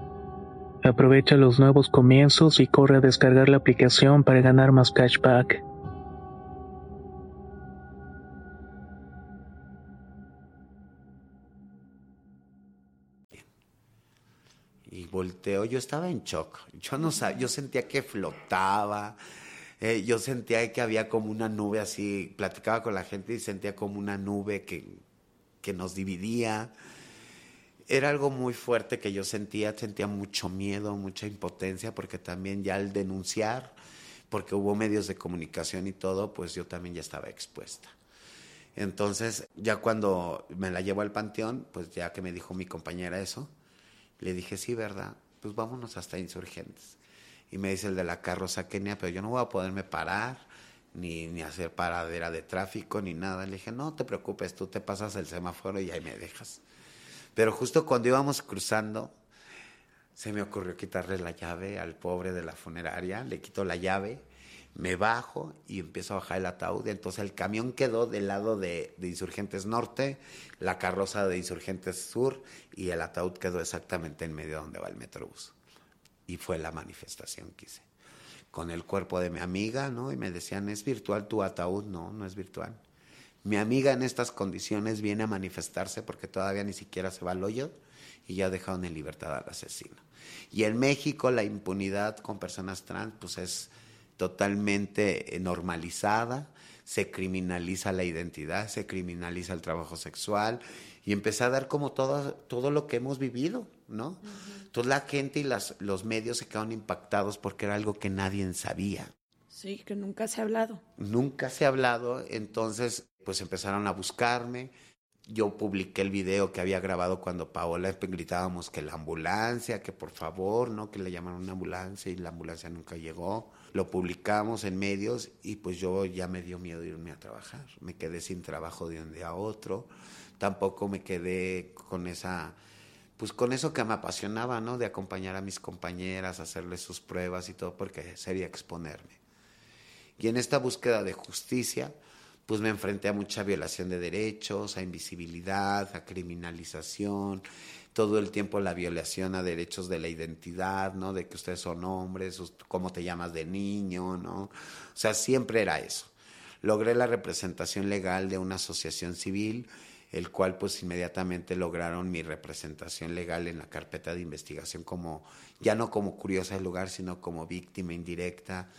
Aprovecha los nuevos comienzos y corre a descargar la aplicación para ganar más cashback. Y volteo, yo estaba en shock. Yo no sabía, yo sentía que flotaba. eh, yo sentía que había como una nube así, platicaba con la gente y sentía como una nube que, que nos dividía. Era algo muy fuerte que yo sentía, sentía mucho miedo, mucha impotencia, porque también ya al denunciar, porque hubo medios de comunicación y todo, pues yo también ya estaba expuesta. Entonces, ya cuando me la llevo al panteón, pues ya que me dijo mi compañera eso, le dije, sí, ¿verdad? Pues vámonos hasta Insurgentes. Y me dice el de la carroza Kenia, pero yo no voy a poderme parar, ni, ni hacer paradera de tráfico, ni nada. Le dije, no te preocupes, tú te pasas el semáforo y ahí me dejas. Pero justo cuando íbamos cruzando, se me ocurrió quitarle la llave al pobre de la funeraria, le quito la llave, me bajo y empiezo a bajar el ataúd. Entonces el camión quedó del lado de, Insurgentes Norte, la carroza de Insurgentes Sur y el ataúd quedó exactamente en medio donde va el Metrobús. Y fue la manifestación que hice. Con el cuerpo de mi amiga, ¿no? Y me decían, ¿es virtual tu ataúd? No, no es virtual. Mi amiga en estas condiciones viene a manifestarse porque todavía ni siquiera se va al hoyo y ya dejaron en libertad al asesino. Y en México la impunidad con personas trans pues es totalmente eh, normalizada, se criminaliza la identidad, se criminaliza el trabajo sexual y empecé a dar como todo, todo lo que hemos vivido, ¿no? Toda la gente y las, los medios se quedaron impactados porque era algo que nadie sabía. Sí, que nunca se ha hablado. Nunca se ha hablado, entonces pues empezaron a buscarme. Yo publiqué el video que había grabado cuando Paola gritábamos que la ambulancia, que por favor, ¿no? Que le llamaron una ambulancia y la ambulancia nunca llegó. Lo publicamos en medios y pues yo ya me dio miedo irme a trabajar. Me quedé sin trabajo de un día a otro. Tampoco me quedé con esa, pues con eso que me apasionaba, ¿no? De acompañar a mis compañeras, hacerles sus pruebas y todo, porque sería exponerme. Y en esta búsqueda de justicia, pues me enfrenté a mucha violación de derechos, a invisibilidad, a criminalización, todo el tiempo la violación a derechos de la identidad, ¿no? De que ustedes son hombres, cómo te llamas de niño, ¿no? O sea, siempre era eso. Logré la representación legal de una asociación civil, el cual pues inmediatamente lograron mi representación legal en la carpeta de investigación como, ya no como curiosa del lugar, sino como víctima indirecta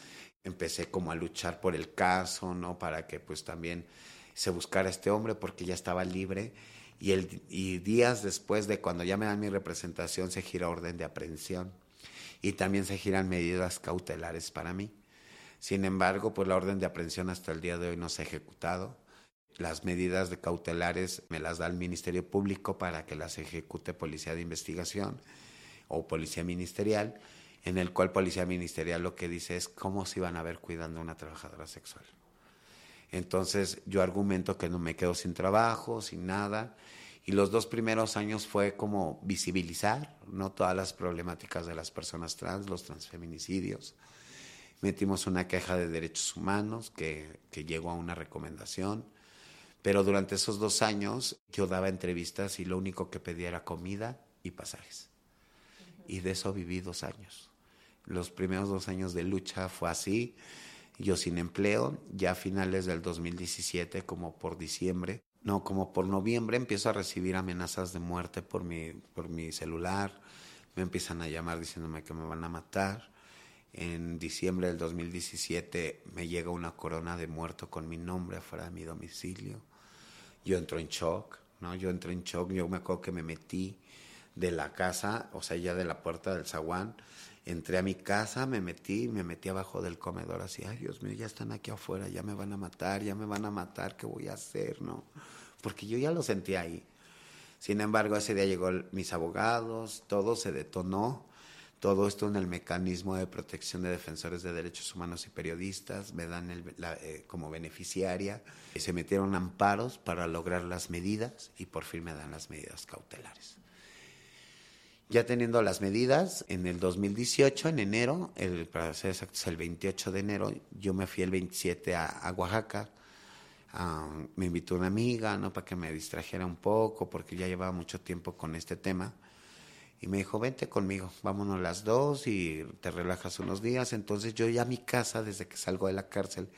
empecé como a luchar por el caso, ¿no? Para que pues también se buscara este hombre porque ya estaba libre y, el, y días después de cuando ya me dan mi representación se gira orden de aprehensión y también se giran medidas cautelares para mí. Sin embargo, pues la orden de aprehensión hasta el día de hoy no se ha ejecutado. Las medidas de cautelares me las da el Ministerio Público para que las ejecute Policía de Investigación o Policía Ministerial en el cual Policía Ministerial lo que dice es cómo se iban a ver cuidando a una trabajadora sexual. Entonces yo argumento que no me quedo sin trabajo, sin nada, y los dos primeros años fue como visibilizar no todas las problemáticas de las personas trans, los transfeminicidios. Metimos una queja de derechos humanos que, que llegó a una recomendación, pero durante esos dos años yo daba entrevistas y lo único que pedía era comida y pasajes. Y de eso viví dos años los primeros dos años de lucha fue así, yo sin empleo, ya a finales del 2017, como por diciembre, no, como por noviembre, empiezo a recibir amenazas de muerte por mi, por mi celular, me empiezan a llamar diciéndome que me van a matar. En diciembre del 2017 me llega una corona de muerto con mi nombre afuera de mi domicilio. Yo entro en shock, ¿no? Yo entro en shock, yo me acuerdo que me metí de la casa, o sea, ya de la puerta del zaguán, Entré a mi casa, me metí, me metí abajo del comedor así, ay Dios mío, ya están aquí afuera, ya me van a matar, ya me van a matar, ¿qué voy a hacer? No, porque yo ya lo sentí ahí. Sin embargo, ese día llegó mis abogados, todo se detonó, todo esto en el mecanismo de protección de defensores de derechos humanos y periodistas, me dan eh, como beneficiaria, se metieron amparos para lograr las medidas y por fin me dan las medidas cautelares. Ya teniendo las medidas, en el 2018, en enero, el, para ser exactos, el 28 de enero, yo me fui el 27 a, Oaxaca. me invitó una amiga, ¿no? Para que me distrajera un poco, porque ya llevaba mucho tiempo con este tema. Y me dijo, vente conmigo, vámonos las dos y te relajas unos días. Entonces yo ya a mi casa, desde que salgo de la cárcel,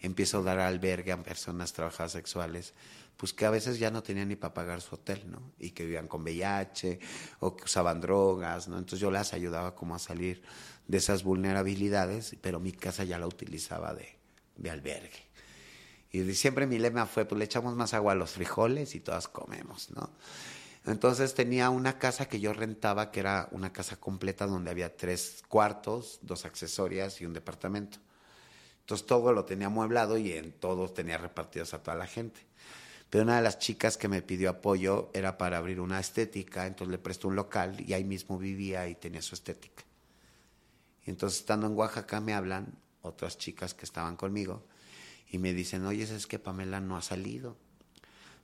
empiezo a dar albergue a personas trabajadoras sexuales pues que a veces ya no tenían ni para pagar su hotel, ¿no? Y que vivían con VIH o que usaban drogas, ¿no? Entonces yo las ayudaba como a salir de esas vulnerabilidades, pero mi casa ya la utilizaba de, de albergue. Y siempre mi lema fue, pues le echamos más agua a los frijoles y todas comemos, ¿no? Entonces tenía una casa que yo rentaba, que era una casa completa donde había tres cuartos, dos accesorias y un departamento. Entonces todo lo tenía amueblado y en todos tenía repartidos a toda la gente. Pero una de las chicas que me pidió apoyo era para abrir una estética, entonces le prestó un local y ahí mismo vivía y tenía su estética. Y entonces estando en Oaxaca me hablan otras chicas que estaban conmigo y me dicen, oye, es que Pamela no ha salido.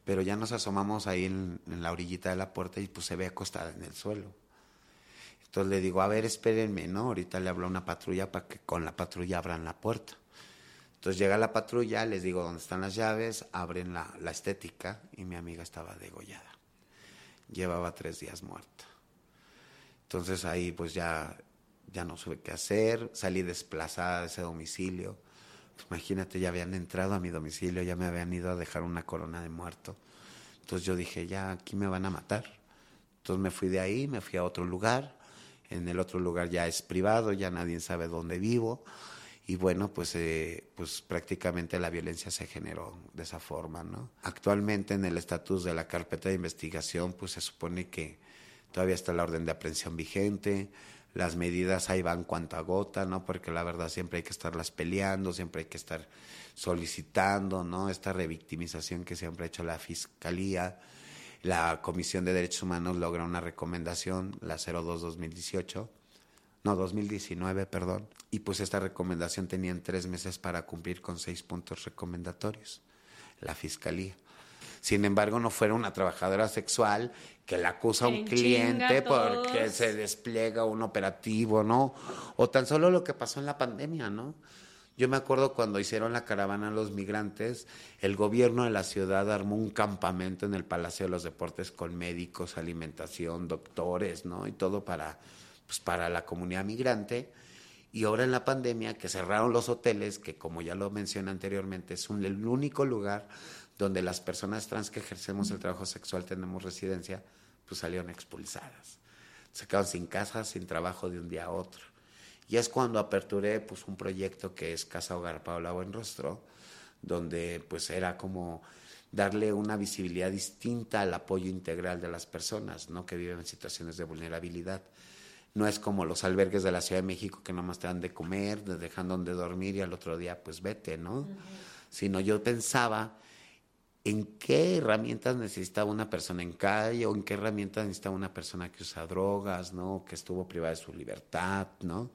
Pero ya nos asomamos ahí en, en la orillita de la puerta y pues se ve acostada en el suelo. Entonces le digo, a ver, espérenme, ¿no? Ahorita le hablo a una patrulla para que con la patrulla abran la puerta. Entonces llega la patrulla, les digo dónde están las llaves, abren la, estética y mi amiga estaba degollada. Llevaba tres días muerta. Entonces ahí pues ya, ya no supe qué hacer, salí desplazada de ese domicilio. Pues, imagínate, ya habían entrado a mi domicilio, ya me habían ido a dejar una corona de muerto. Entonces yo dije, ya aquí me van a matar. Entonces me fui de ahí, me fui a otro lugar. En el otro lugar ya es privado, ya nadie sabe dónde vivo y bueno, pues, eh, pues prácticamente la violencia se generó de esa forma, ¿no? Actualmente en el estatus de la carpeta de investigación, pues se supone que todavía está la orden de aprehensión vigente, las medidas ahí van cuanto gota, ¿no? Porque la verdad siempre hay que estarlas peleando, siempre hay que estar solicitando, ¿no? Esta revictimización que siempre ha hecho la Fiscalía. La Comisión de Derechos Humanos logra una recomendación, la 02-2018, no, 2019, perdón. Y pues esta recomendación tenían tres meses para cumplir con seis puntos recomendatorios, la fiscalía. Sin embargo, no fuera una trabajadora sexual que la acusa a un cliente porque se despliega un operativo, ¿no? O tan solo lo que pasó en la pandemia, ¿no? Yo me acuerdo cuando hicieron la caravana los migrantes, el gobierno de la ciudad armó un campamento en el Palacio de los Deportes con médicos, alimentación, doctores, ¿no? Y todo para pues, para la comunidad migrante. Y ahora en la pandemia, que cerraron los hoteles, que como ya lo mencioné anteriormente, es un, el único lugar donde las personas trans que ejercemos el trabajo sexual tenemos residencia, pues salieron expulsadas. Se quedaron sin casa, sin trabajo de un día a otro. Y es cuando aperturé pues, un proyecto que es Casa Hogar Paula Buenrostro, donde pues era como darle una visibilidad distinta al apoyo integral de las personas ¿no? que viven en situaciones de vulnerabilidad. No es como los albergues de la Ciudad de México que nomás te dan de comer, te dejan donde dormir y al otro día pues vete, ¿no? Sino yo pensaba en qué herramientas necesitaba una persona en calle o en qué herramientas necesitaba una persona que usa drogas, ¿no? Que estuvo privada de su libertad, ¿no?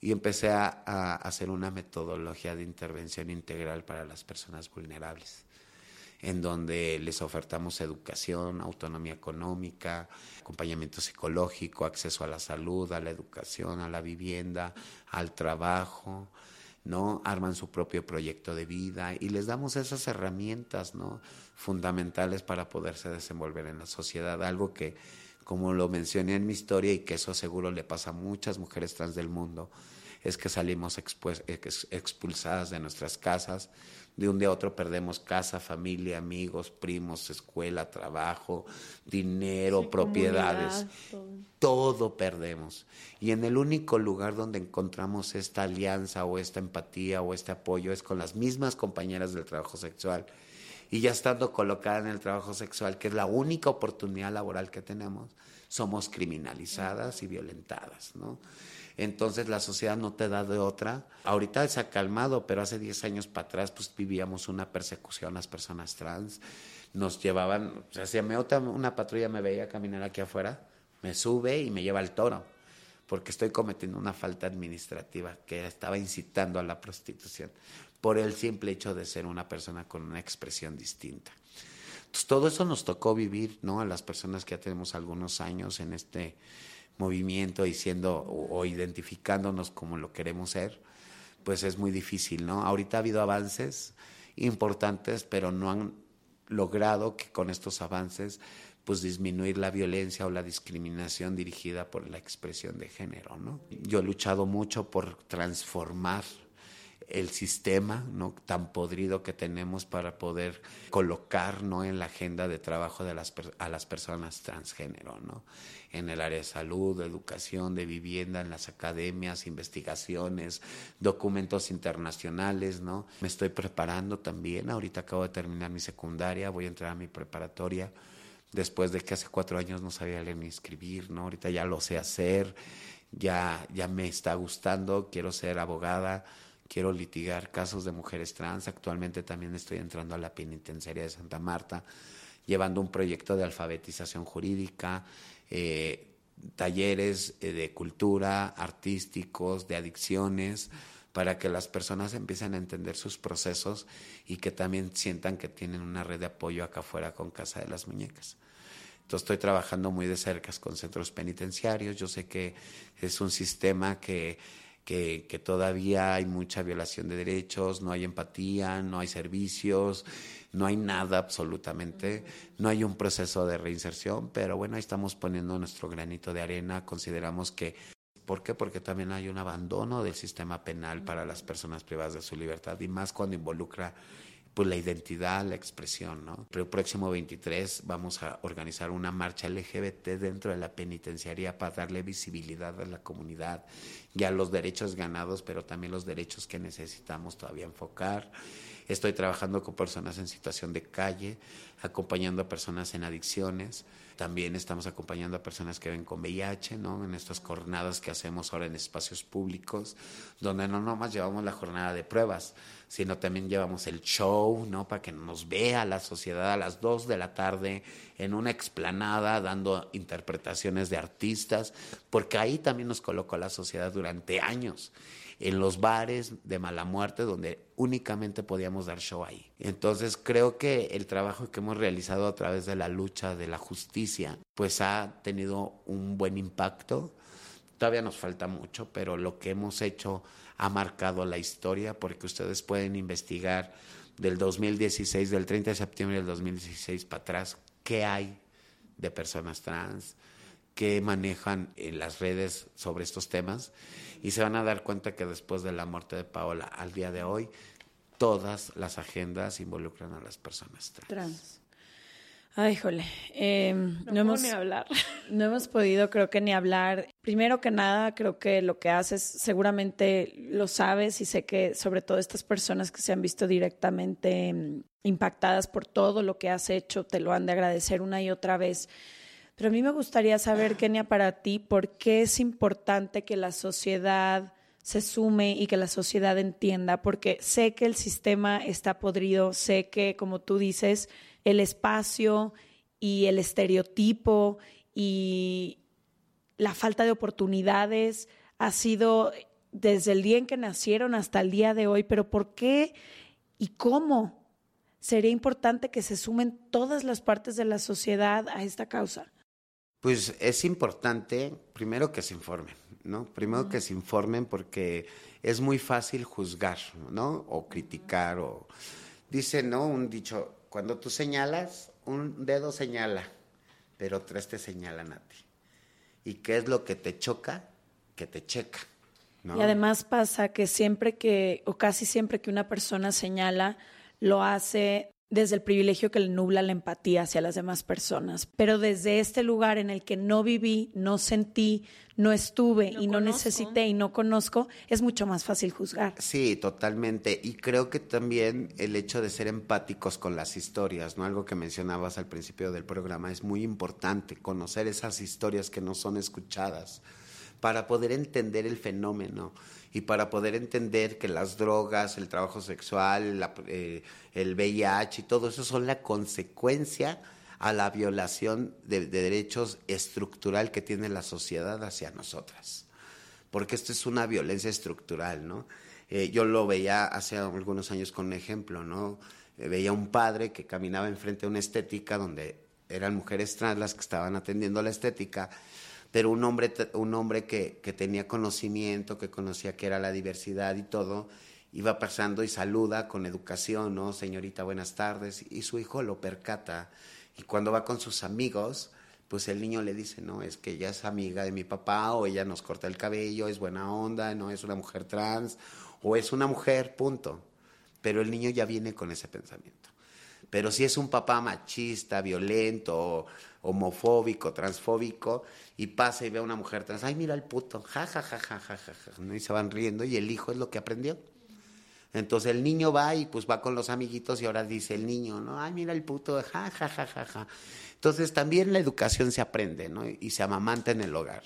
Y empecé a hacer una metodología de intervención integral para las personas vulnerables en donde les ofertamos educación, autonomía económica, acompañamiento psicológico, acceso a la salud, a la educación, a la vivienda, al trabajo, ¿no? Arman su propio proyecto de vida y les damos esas herramientas, ¿no? Fundamentales para poderse desenvolver en la sociedad, algo que, como lo mencioné en mi historia y que eso seguro le pasa a muchas mujeres trans del mundo, es que salimos expulsadas de nuestras casas, de un día a otro perdemos casa, familia, amigos, primos, escuela, trabajo, dinero, propiedades. todo. perdemos. Y en el único lugar donde encontramos esta alianza o esta empatía o este apoyo es con las mismas compañeras del trabajo sexual Y ya estando colocada en el trabajo sexual, que es la única oportunidad laboral que tenemos, somos criminalizadas y violentadas, ¿no? Entonces la sociedad no te da de otra. Ahorita se ha calmado, pero hace 10 años para atrás pues vivíamos una persecución a las personas trans. Nos llevaban, o sea, si me una patrulla me veía caminar aquí afuera, me sube y me lleva al toro, porque estoy cometiendo una falta administrativa que estaba incitando a la prostitución por el simple hecho de ser una persona con una expresión distinta. Entonces, todo eso nos tocó vivir, ¿no? A las personas que ya tenemos algunos años en este movimiento y siendo o, identificándonos como lo queremos ser, pues es muy difícil, ¿no? Ahorita ha habido avances importantes, pero no han logrado que con estos avances pues disminuir la violencia o la discriminación dirigida por la expresión de género, ¿no? Yo he luchado mucho por transformar el sistema ¿no? tan podrido que tenemos para poder colocar ¿no? en la agenda de trabajo de las, a las personas transgénero, ¿no? en el área de salud, de educación, de vivienda, en las academias, investigaciones, documentos internacionales. ¿no? Me estoy preparando también, ahorita acabo de terminar mi secundaria, voy a entrar a mi preparatoria después de que hace cuatro años no sabía leer ni escribir, ¿no? Ahorita ya lo sé hacer, ya, ya me está gustando, quiero ser abogada, quiero litigar casos de mujeres trans. Actualmente también estoy entrando a la penitenciaria de Santa Marta, llevando un proyecto de alfabetización jurídica, eh, talleres eh, de cultura, artísticos, de adicciones, para que las personas empiecen a entender sus procesos y que también sientan que tienen una red de apoyo acá afuera con Casa de las Muñecas. Entonces estoy trabajando muy de cerca con centros penitenciarios. Yo sé que es un sistema que que, todavía hay mucha violación de derechos, no hay empatía, no hay servicios, no hay nada absolutamente, no hay un proceso de reinserción, pero bueno, ahí estamos poniendo nuestro granito de arena, consideramos que ¿Por qué? Porque también hay un abandono del sistema penal para las personas privadas de su libertad y más cuando involucra pues la identidad, la expresión, ¿no? El próximo 23 vamos a organizar una marcha LGBT dentro de la penitenciaría para darle visibilidad a la comunidad y a los derechos ganados, pero también los derechos que necesitamos todavía enfocar. Estoy trabajando con personas en situación de calle, acompañando a personas en adicciones. También estamos acompañando a personas que ven con VIH, ¿no? En estas jornadas que hacemos ahora en espacios públicos, donde no nomás llevamos la jornada de pruebas, sino también llevamos el show, ¿no? Para que nos vea la sociedad a las 2 de la tarde en una explanada dando interpretaciones de artistas, porque ahí también nos colocó la sociedad durante años en los bares de mala muerte donde únicamente podíamos dar show ahí. Entonces creo que el trabajo que hemos realizado a través de la lucha de la justicia pues ha tenido un buen impacto. Todavía nos falta mucho, pero lo que hemos hecho ha marcado la historia porque ustedes pueden investigar del 2016, del 30 de septiembre del 2016 para atrás, qué hay de personas trans, qué manejan las redes sobre estos temas y se van a dar cuenta que después de la muerte de Paola al día de hoy, todas las agendas involucran a las personas trans. trans. Ay, jole. Em, no, hemos, ni hablar. No hemos podido, creo que, ni hablar. Primero que nada, creo que lo que haces, seguramente lo sabes y sé que sobre todo estas personas que se han visto directamente em, impactadas por todo lo que has hecho, te lo han de agradecer una y otra vez. Pero a mí me gustaría saber, Kenia, para ti, por qué es importante que la sociedad se sume y que la sociedad entienda, porque sé que el sistema está podrido, sé que, como tú dices, el espacio y el estereotipo y la falta de oportunidades ha sido desde el día en que nacieron hasta el día de hoy, pero ¿por qué y cómo sería importante que se sumen todas las partes de la sociedad a esta causa? Pues es importante, primero que se informen, ¿no? Primero que se informen porque es muy fácil juzgar, ¿no? O criticar, o... Dice, ¿no? Un dicho, cuando tú señalas, un dedo señala, pero tres te señalan a ti. ¿Y qué es lo que te choca? Que te checa. Y además pasa que siempre que, o casi siempre que una persona señala, lo hace desde el privilegio que le nubla la empatía hacia las demás personas, pero desde este lugar en el que no viví, no sentí, no estuve y no necesité y no conozco, es mucho más fácil juzgar. Sí, totalmente. Y creo que también el hecho de ser empáticos con las historias, ¿no? Algo que mencionabas al principio del programa, es muy importante conocer esas historias que no son escuchadas para poder entender el fenómeno y para poder entender que las drogas, el trabajo sexual, eh, el VIH y todo eso son la consecuencia a la violación de, derechos estructural que tiene la sociedad hacia nosotras. Porque esto es una violencia estructural, ¿no? Eh, yo lo veía hace algunos años con un ejemplo, ¿no? Eh, veía un padre que caminaba enfrente de una estética donde eran mujeres trans las que estaban atendiendo la estética pero un hombre, un hombre que, que tenía conocimiento, que conocía que era la diversidad y todo, iba pasando y saluda con educación, ¿no? Señorita, buenas tardes. Y su hijo lo percata. Y cuando va con sus amigos, pues el niño le dice, no, es que ella es amiga de mi papá, o ella nos corta el cabello, es buena onda, no es una mujer trans, o es una mujer, punto. Pero el niño ya viene con ese pensamiento. Pero si es un papá machista, violento, homofóbico, transfóbico, y pasa y ve a una mujer trans, ay, mira el puto, ja, ja, ja, ja, ja, ja, ja, y se van riendo, y el hijo es lo que aprendió. Entonces el niño va y pues va con los amiguitos y ahora dice el niño, ¿no? Ay, mira el puto, ja, ja, ja, ja, ja. Entonces también la educación se aprende, ¿no? Y se amamanta en el hogar.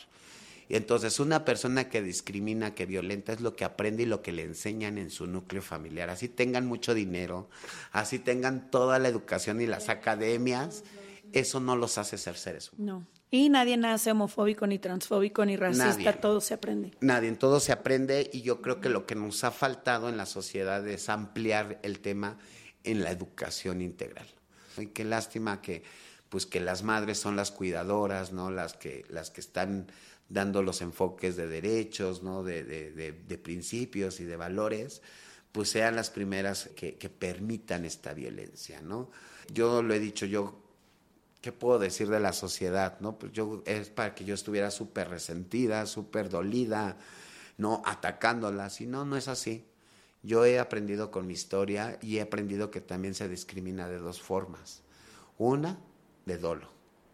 Y entonces una persona que discrimina, que violenta, es lo que aprende y lo que le enseñan en su núcleo familiar. Así tengan mucho dinero, así tengan toda la educación y las academias, eso no los hace ser seres humanos. No. Y nadie nace homofóbico, ni transfóbico, ni racista, todo se aprende. Nadie, en todo se aprende y yo creo que lo que nos ha faltado en la sociedad es ampliar el tema en la educación integral. Y qué lástima que pues que las madres son las cuidadoras, ¿no? Las que, las que están dando los enfoques de derechos, ¿no? De, de, principios y de valores, pues sean las primeras que, que permitan esta violencia, ¿no? Yo lo he dicho, yo ¿qué puedo decir de la sociedad? ¿no? Pues yo, es para que yo estuviera súper resentida, súper dolida, no atacándola, si no, no es así. Yo he aprendido con mi historia y he aprendido que también se discrimina de dos formas. Una, de dolo.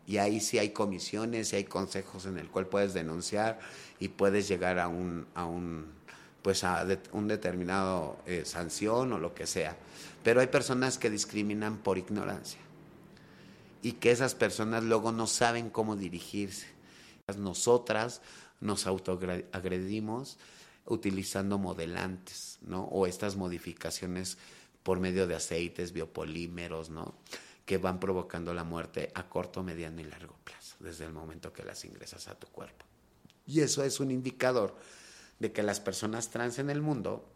Y ahí sí hay comisiones y hay consejos en el cual puedes denunciar y puedes llegar a un, a un pues a un determinado eh, sanción o lo que sea. Pero hay personas que discriminan por ignorancia y que esas personas luego no saben cómo dirigirse. Nosotras nos autoagredimos utilizando modelantes, ¿no? O estas modificaciones por medio de aceites, biopolímeros, ¿no? Que van provocando la muerte a corto, mediano y largo plazo, desde el momento que las ingresas a tu cuerpo. Y eso es un indicador de que las personas trans en el mundo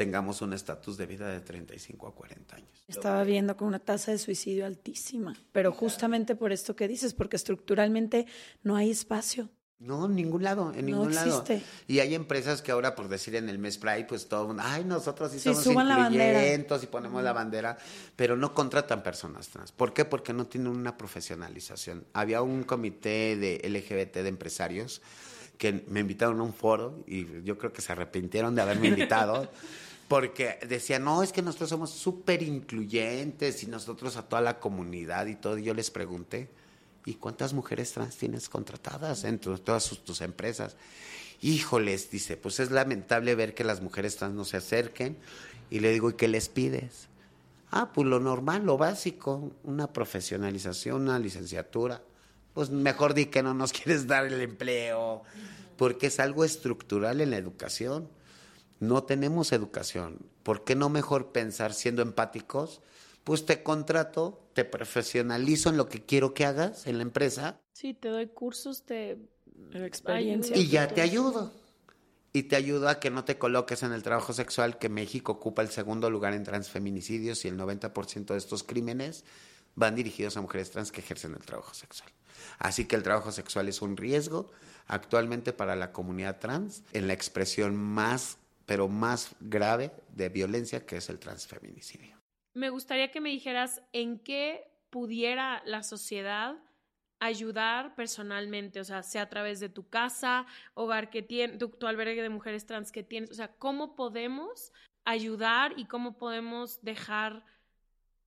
tengamos un estatus de vida de 35 a 40 años. Estaba viendo con una tasa de suicidio altísima, pero justamente por esto que dices, porque estructuralmente no hay espacio. No, en ningún lado, en ningún no existe. lado. Y hay empresas que ahora, por decir en el mes Pride, pues todo el mundo, ay, nosotros sí, sí somos incluyentes y ponemos la bandera, pero no contratan personas trans. ¿Por qué? Porque no tienen una profesionalización. Había un comité de LGBT de empresarios que me invitaron a un foro y yo creo que se arrepintieron de haberme invitado. porque decía, no, es que nosotros somos súper incluyentes y nosotros a toda la comunidad y todo. Y yo les pregunté, ¿y cuántas mujeres trans tienes contratadas entre todas tus empresas? Híjoles, dice, pues es lamentable ver que las mujeres trans no se acerquen. Y le digo, ¿y qué les pides? Ah, pues lo normal, lo básico, una profesionalización, una licenciatura. Pues mejor di que no nos quieres dar el empleo, porque es algo estructural en la educación no tenemos educación. ¿Por qué no mejor pensar siendo empáticos? Pues te contrato, te profesionalizo en lo que quiero que hagas en la empresa. Sí, te doy cursos, te experiencia. Y ya te ayudo. Y te ayudo a que no te coloques en el trabajo sexual, que México ocupa el segundo lugar en transfeminicidios y el 90% de estos crímenes van dirigidos a mujeres trans que ejercen el trabajo sexual. Así que el trabajo sexual es un riesgo actualmente para la comunidad trans en la expresión más pero más grave de violencia que es el transfeminicidio. Me gustaría que me dijeras en qué pudiera la sociedad ayudar personalmente, o sea, sea a través de tu casa, hogar que tiene, tu, albergue de mujeres trans que tienes, o sea, cómo podemos ayudar y cómo podemos dejar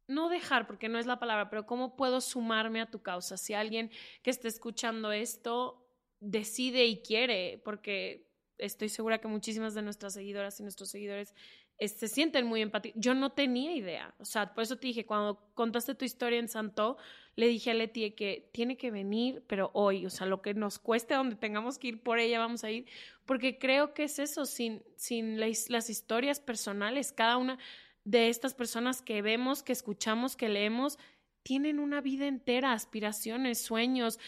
no dejar, porque no es la palabra, pero cómo puedo sumarme a tu causa. Si alguien que esté escuchando esto decide y quiere, porque estoy segura que muchísimas de nuestras seguidoras y nuestros seguidores se sienten muy empáticos. Yo no tenía idea, o sea, por eso te dije, cuando contaste tu historia en Santo, le dije a Leti que tiene que venir, pero hoy, o sea, lo que nos cueste, donde tengamos que ir por ella, vamos a ir, porque creo que es eso, sin, sin las historias personales, cada una de estas personas que vemos, que escuchamos, que leemos, tienen una vida entera, aspiraciones, sueños,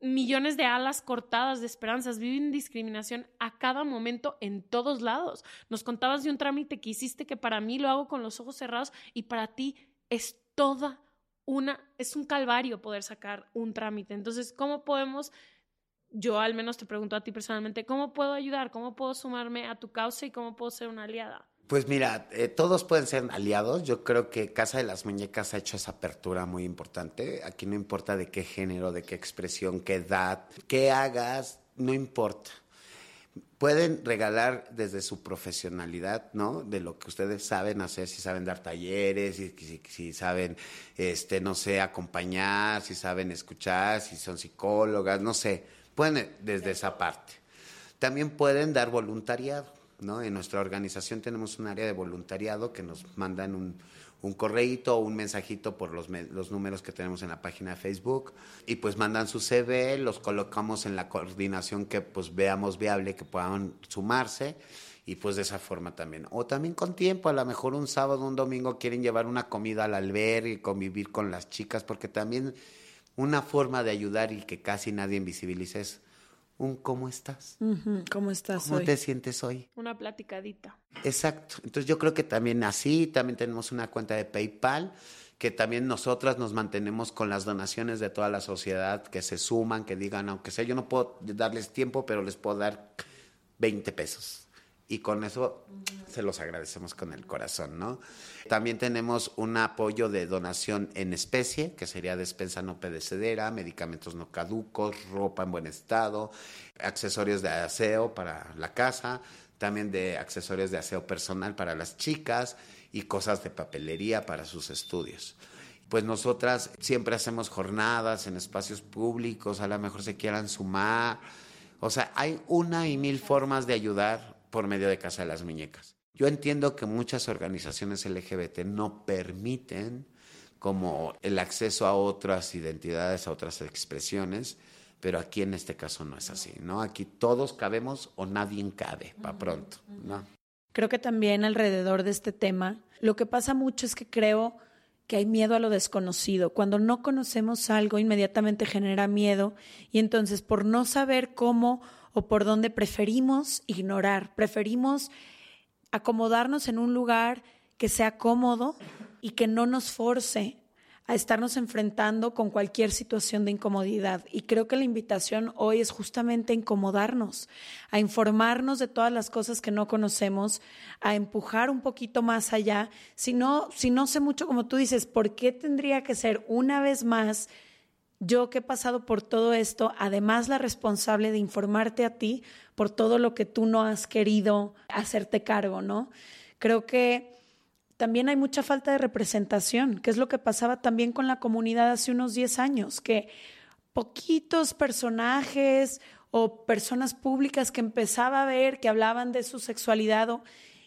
millones de alas cortadas de esperanzas, viven discriminación a cada momento en todos lados. Nos contabas de un trámite que hiciste que para mí lo hago con los ojos cerrados y para ti es toda una, es un calvario poder sacar un trámite. Entonces, ¿cómo podemos, yo al menos te pregunto a ti personalmente, ¿cómo puedo ayudar? ¿Cómo puedo sumarme a tu causa y cómo puedo ser una aliada? Pues mira, eh, todos pueden ser aliados. Yo creo que Casa de las Muñecas ha hecho esa apertura muy importante. Aquí no importa de qué género, de qué expresión, qué edad, qué hagas, no importa. Pueden regalar desde su profesionalidad, ¿no? De lo que ustedes saben hacer, si saben dar talleres, si, si, saben, este, no sé, acompañar, si saben escuchar, si son psicólogas, no sé. Pueden desde esa parte. También pueden dar voluntariado ¿no? En nuestra organización tenemos un área de voluntariado que nos mandan un, un correíto o un mensajito por los, los números que tenemos en la página de Facebook y pues mandan su CV, los colocamos en la coordinación que pues veamos viable que puedan sumarse y pues de esa forma también. O también con tiempo, a lo mejor un sábado, un domingo quieren llevar una comida al albergue y convivir con las chicas porque también una forma de ayudar y que casi nadie invisibiliza es un ¿cómo estás? ¿Cómo estás ¿Cómo te sientes hoy? Una platicadita. Exacto. Entonces yo creo que también así, también tenemos una cuenta de PayPal, que también nosotras nos mantenemos con las donaciones de toda la sociedad, que se suman, que digan, aunque sea yo no puedo darles tiempo, pero les puedo dar 20 pesos y con eso se los agradecemos con el corazón, ¿no? También tenemos un apoyo de donación en especie, que sería despensa no pedecedera, medicamentos no caducos, ropa en buen estado, accesorios de aseo para la casa, también de accesorios de aseo personal para las chicas y cosas de papelería para sus estudios. Pues nosotras siempre hacemos jornadas en espacios públicos, a lo mejor se quieran sumar. O sea, hay una y mil formas de ayudar por medio de Casa de las Muñecas. Yo entiendo que muchas organizaciones LGBT no permiten como el acceso a otras identidades, a otras expresiones, pero aquí en este caso no es así, ¿no? Aquí todos cabemos o nadie cabe, para pronto, ¿no? Creo que también alrededor de este tema, lo que pasa mucho es que creo que hay miedo a lo desconocido. Cuando no conocemos algo, inmediatamente genera miedo y entonces por no saber cómo o por donde preferimos ignorar, preferimos acomodarnos en un lugar que sea cómodo y que no nos force a estarnos enfrentando con cualquier situación de incomodidad. Y creo que la invitación hoy es justamente a incomodarnos, a informarnos de todas las cosas que no conocemos, a empujar un poquito más allá. Si no, si no sé mucho, como tú dices, ¿por qué tendría que ser una vez más yo que he pasado por todo esto, además la responsable de informarte a ti por todo lo que tú no has querido hacerte cargo, ¿no? Creo que también hay mucha falta de representación, que es lo que pasaba también con la comunidad hace unos 10 años, que poquitos personajes o personas públicas que empezaba a ver que hablaban de su sexualidad,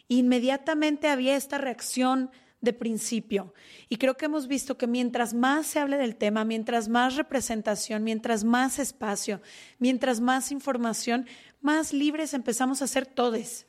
inmediatamente había esta reacción de principio. Y creo que hemos visto que mientras más se hable del tema, mientras más representación, mientras más espacio, mientras más información, más libres empezamos a ser todos.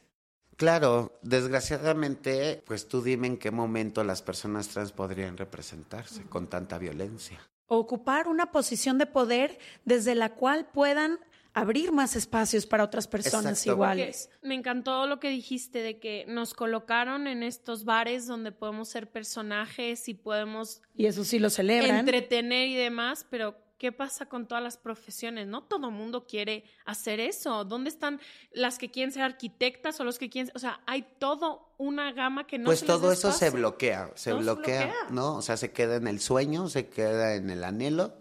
Claro, desgraciadamente, pues tú dime en qué momento las personas trans podrían representarse con tanta violencia. Ocupar una posición de poder desde la cual puedan abrir más espacios para otras personas iguales. me encantó lo que dijiste de que nos colocaron en estos bares donde podemos ser personajes y podemos... Y eso sí lo celebran. Entretener y demás, pero ¿qué pasa con todas las profesiones? No todo mundo quiere hacer eso. ¿Dónde están las que quieren ser arquitectas o los que quieren... O sea, hay todo una gama que no... Pues todo eso se bloquea, se bloquea, se bloquea, ¿no? O sea, se queda en el sueño, se queda en el anhelo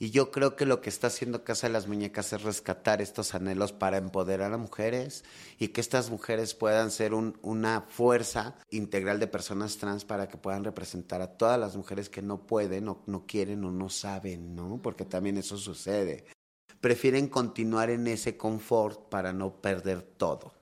Y yo creo que lo que está haciendo Casa de las Muñecas es rescatar estos anhelos para empoderar a mujeres y que estas mujeres puedan ser una fuerza integral de personas trans para que puedan representar a todas las mujeres que no pueden o no quieren o no saben, ¿no? Porque también eso sucede. Prefieren continuar en ese confort para no perder todo.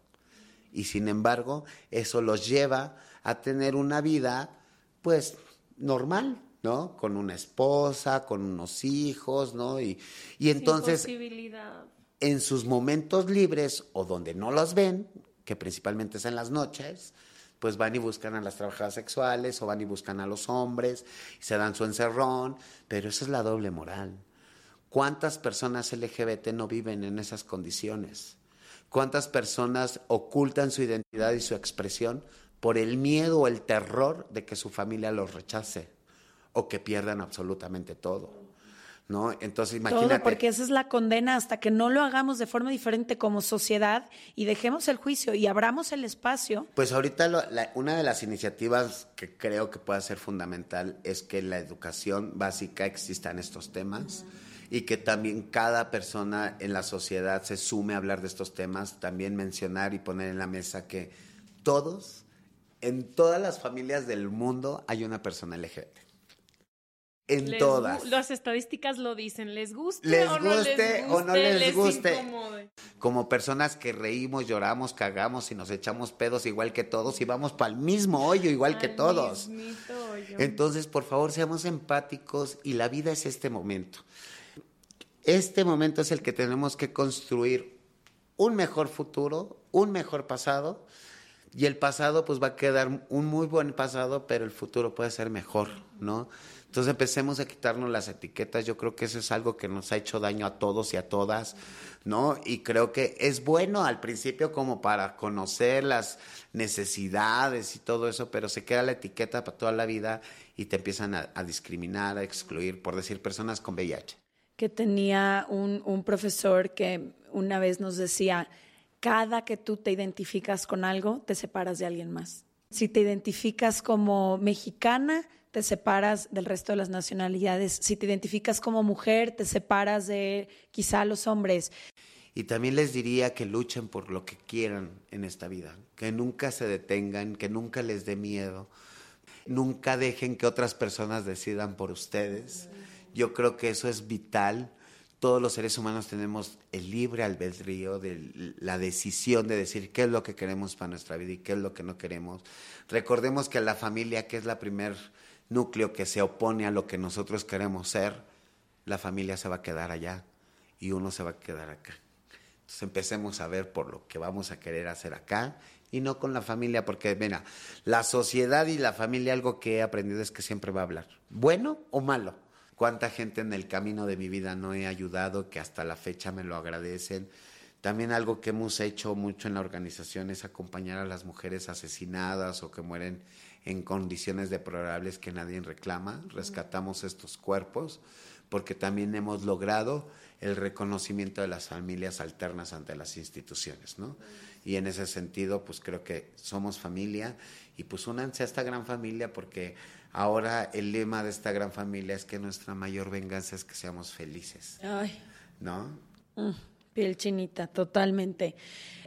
Y sin embargo, eso los lleva a tener una vida, pues, normal, ¿no? Con una esposa, con unos hijos, ¿no? Y, y entonces, en sus momentos libres o donde no los ven, que principalmente es en las noches, pues van y buscan a las trabajadoras sexuales o van y buscan a los hombres y se dan su encerrón, pero esa es la doble moral. ¿Cuántas personas LGBT no viven en esas condiciones? ¿Cuántas personas ocultan su identidad y su expresión por el miedo o el terror de que su familia los rechace? O que pierdan absolutamente todo. ¿No? Entonces, imagínate. Todo, porque esa es la condena hasta que no lo hagamos de forma diferente como sociedad y dejemos el juicio y abramos el espacio. Pues ahorita una de las iniciativas que creo que puede ser fundamental es que la educación básica exista en estos temas y que también cada persona en la sociedad se sume a hablar de estos temas, también mencionar y poner en la mesa que todos, en todas las familias del mundo hay una persona LGBT en todas. Las estadísticas lo dicen, les guste, les o, no les guste o no les, guste. Como personas que reímos, lloramos, cagamos y nos echamos pedos igual que todos y vamos para el mismo hoyo igual que todos. Entonces, por favor, seamos empáticos y la vida es este momento. Este momento es el que tenemos que construir un mejor futuro, un mejor pasado. Y el pasado pues va a quedar un muy buen pasado, pero el futuro puede ser mejor, ¿no? Entonces empecemos a quitarnos las etiquetas. Yo creo que eso es algo que nos ha hecho daño a todos y a todas, ¿no? Y creo que es bueno al principio como para conocer las necesidades y todo eso, pero se queda la etiqueta para toda la vida y te empiezan a, discriminar, a excluir, por decir personas con VIH. Que tenía un, un profesor que una vez nos decía, cada que tú te identificas con algo, te separas de alguien más. Si te identificas como mexicana, te separas del resto de las nacionalidades. Si te identificas como mujer, te separas de quizá los hombres. Y también les diría que luchen por lo que quieran en esta vida, que nunca se detengan, que nunca les dé miedo, nunca dejen que otras personas decidan por ustedes. Yo creo que eso es vital. Todos los seres humanos tenemos el libre albedrío de la decisión de decir qué es lo que queremos para nuestra vida y qué es lo que no queremos. Recordemos que la familia, que es la primera núcleo que se opone a lo que nosotros queremos ser, la familia se va a quedar allá y uno se va a quedar acá. Entonces empecemos a ver por lo que vamos a querer hacer acá y no con la familia, porque mira, la sociedad y la familia algo que he aprendido es que siempre va a hablar, bueno o malo. Cuánta gente en el camino de mi vida no he ayudado, que hasta la fecha me lo agradecen. También algo que hemos hecho mucho en la organización es acompañar a las mujeres asesinadas o que mueren en condiciones deplorables que nadie reclama. Rescatamos estos cuerpos porque también hemos logrado el reconocimiento de las familias alternas ante las instituciones, ¿no? Y en ese sentido, pues creo que somos familia y pues únanse a esta gran familia porque ahora el lema de esta gran familia es que nuestra mayor venganza es que seamos felices. Ay. ¿No? Mm, piel chinita, totalmente.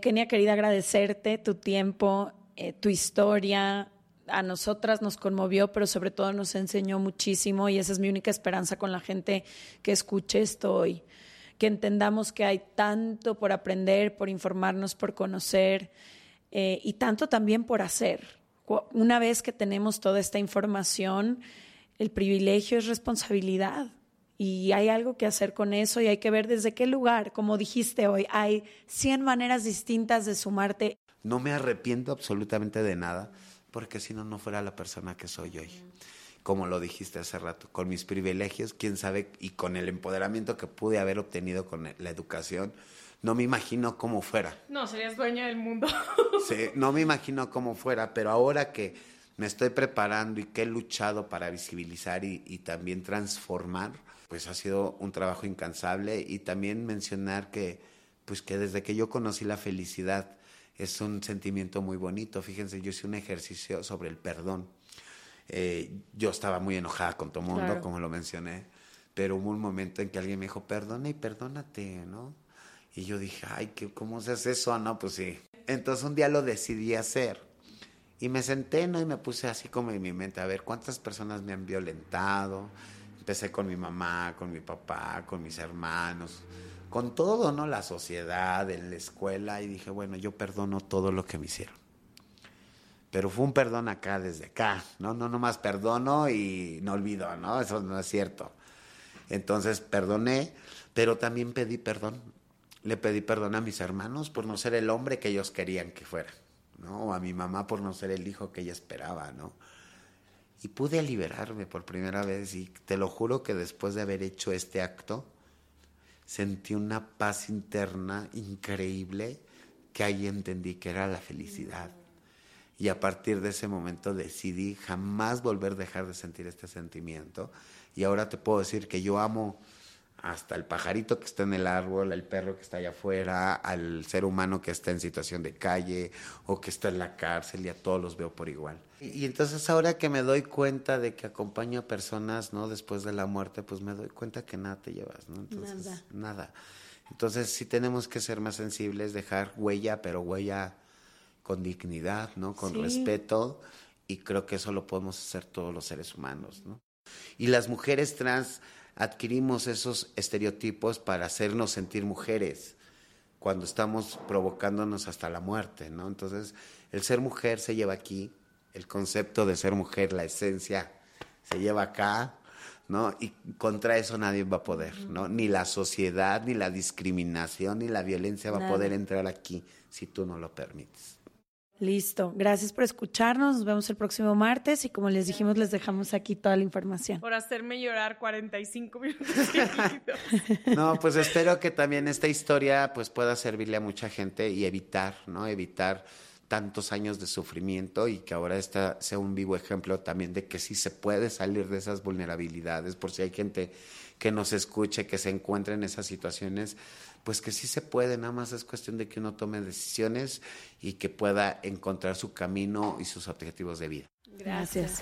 Kenia, querida, agradecerte tu tiempo, eh, tu historia, a nosotras nos conmovió, pero sobre todo nos enseñó muchísimo y esa es mi única esperanza con la gente que escuche esto hoy, que entendamos que hay tanto por aprender, por informarnos, por conocer eh, y tanto también por hacer. Una vez que tenemos toda esta información, el privilegio es responsabilidad y hay algo que hacer con eso y hay que ver desde qué lugar, como dijiste hoy, hay 100 maneras distintas de sumarte. No me arrepiento absolutamente de nada porque si no, no fuera la persona que soy hoy. Como lo dijiste hace rato, con mis privilegios, quién sabe, y con el empoderamiento que pude haber obtenido con la educación, no me imagino cómo fuera. No, serías dueña del mundo. sí, no me imagino cómo fuera, pero ahora que me estoy preparando y que he luchado para visibilizar y, y también transformar, pues ha sido un trabajo incansable y también mencionar que, pues que desde que yo conocí la felicidad, es un sentimiento muy bonito. Fíjense, yo hice un ejercicio sobre el perdón. Eh, yo estaba muy enojada con todo el mundo, como lo mencioné, pero hubo un momento en que alguien me dijo, perdona y perdónate, ¿no? Y yo dije, ay, ¿qué, ¿cómo se hace eso? No, pues sí. Entonces un día lo decidí hacer. Y me senté, ¿no? Y me puse así como en mi mente, a ver, ¿cuántas personas me han violentado? Empecé con mi mamá, con mi papá, con mis hermanos, con todo, ¿no? La sociedad, en la escuela. Y dije, bueno, yo perdono todo lo que me hicieron. Pero fue un perdón acá, desde acá, ¿no? No nomás perdono y no olvido, ¿no? Eso no es cierto. Entonces perdoné, pero también pedí perdón. Le pedí perdón a mis hermanos por no ser el hombre que ellos querían que fuera. ¿no? O a mi mamá por no ser el hijo que ella esperaba, ¿no? Y pude liberarme por primera vez y te lo juro que después de haber hecho este acto, sentí una paz interna increíble que ahí entendí que era la felicidad. Y a partir de ese momento decidí jamás volver a dejar de sentir este sentimiento. Y ahora te puedo decir que yo amo hasta el pajarito que está en el árbol, el perro que está allá afuera, al ser humano que está en situación de calle o que está en la cárcel y a todos los veo por igual. Y, entonces ahora que me doy cuenta de que acompaño a personas, ¿no? Después de la muerte, pues me doy cuenta que nada te llevas, ¿no? Entonces, nada. nada. Entonces sí tenemos que ser más sensibles, dejar huella, pero huella con dignidad, ¿no? Con respeto y creo que eso lo podemos hacer todos los seres humanos, ¿no? Y las mujeres trans adquirimos esos estereotipos para hacernos sentir mujeres cuando estamos provocándonos hasta la muerte, ¿no? Entonces, el ser mujer se lleva aquí, el concepto de ser mujer, la esencia, se lleva acá, ¿no? Y contra eso nadie va a poder, ¿no? Ni la sociedad, ni la discriminación, ni la violencia va a poder entrar aquí si tú no lo permites. Listo. Gracias por escucharnos. Nos vemos el próximo martes y como les dijimos, les dejamos aquí toda la información. Por hacerme llorar 45 minutos. no, pues espero que también esta historia pues pueda servirle a mucha gente y evitar, ¿no? Evitar tantos años de sufrimiento y que ahora esta sea un vivo ejemplo también de que sí se puede salir de esas vulnerabilidades, por si hay gente que nos escuche, que se encuentre en esas situaciones, pues que sí se puede, nada más es cuestión de que uno tome decisiones y que pueda encontrar su camino y sus objetivos de vida. Gracias.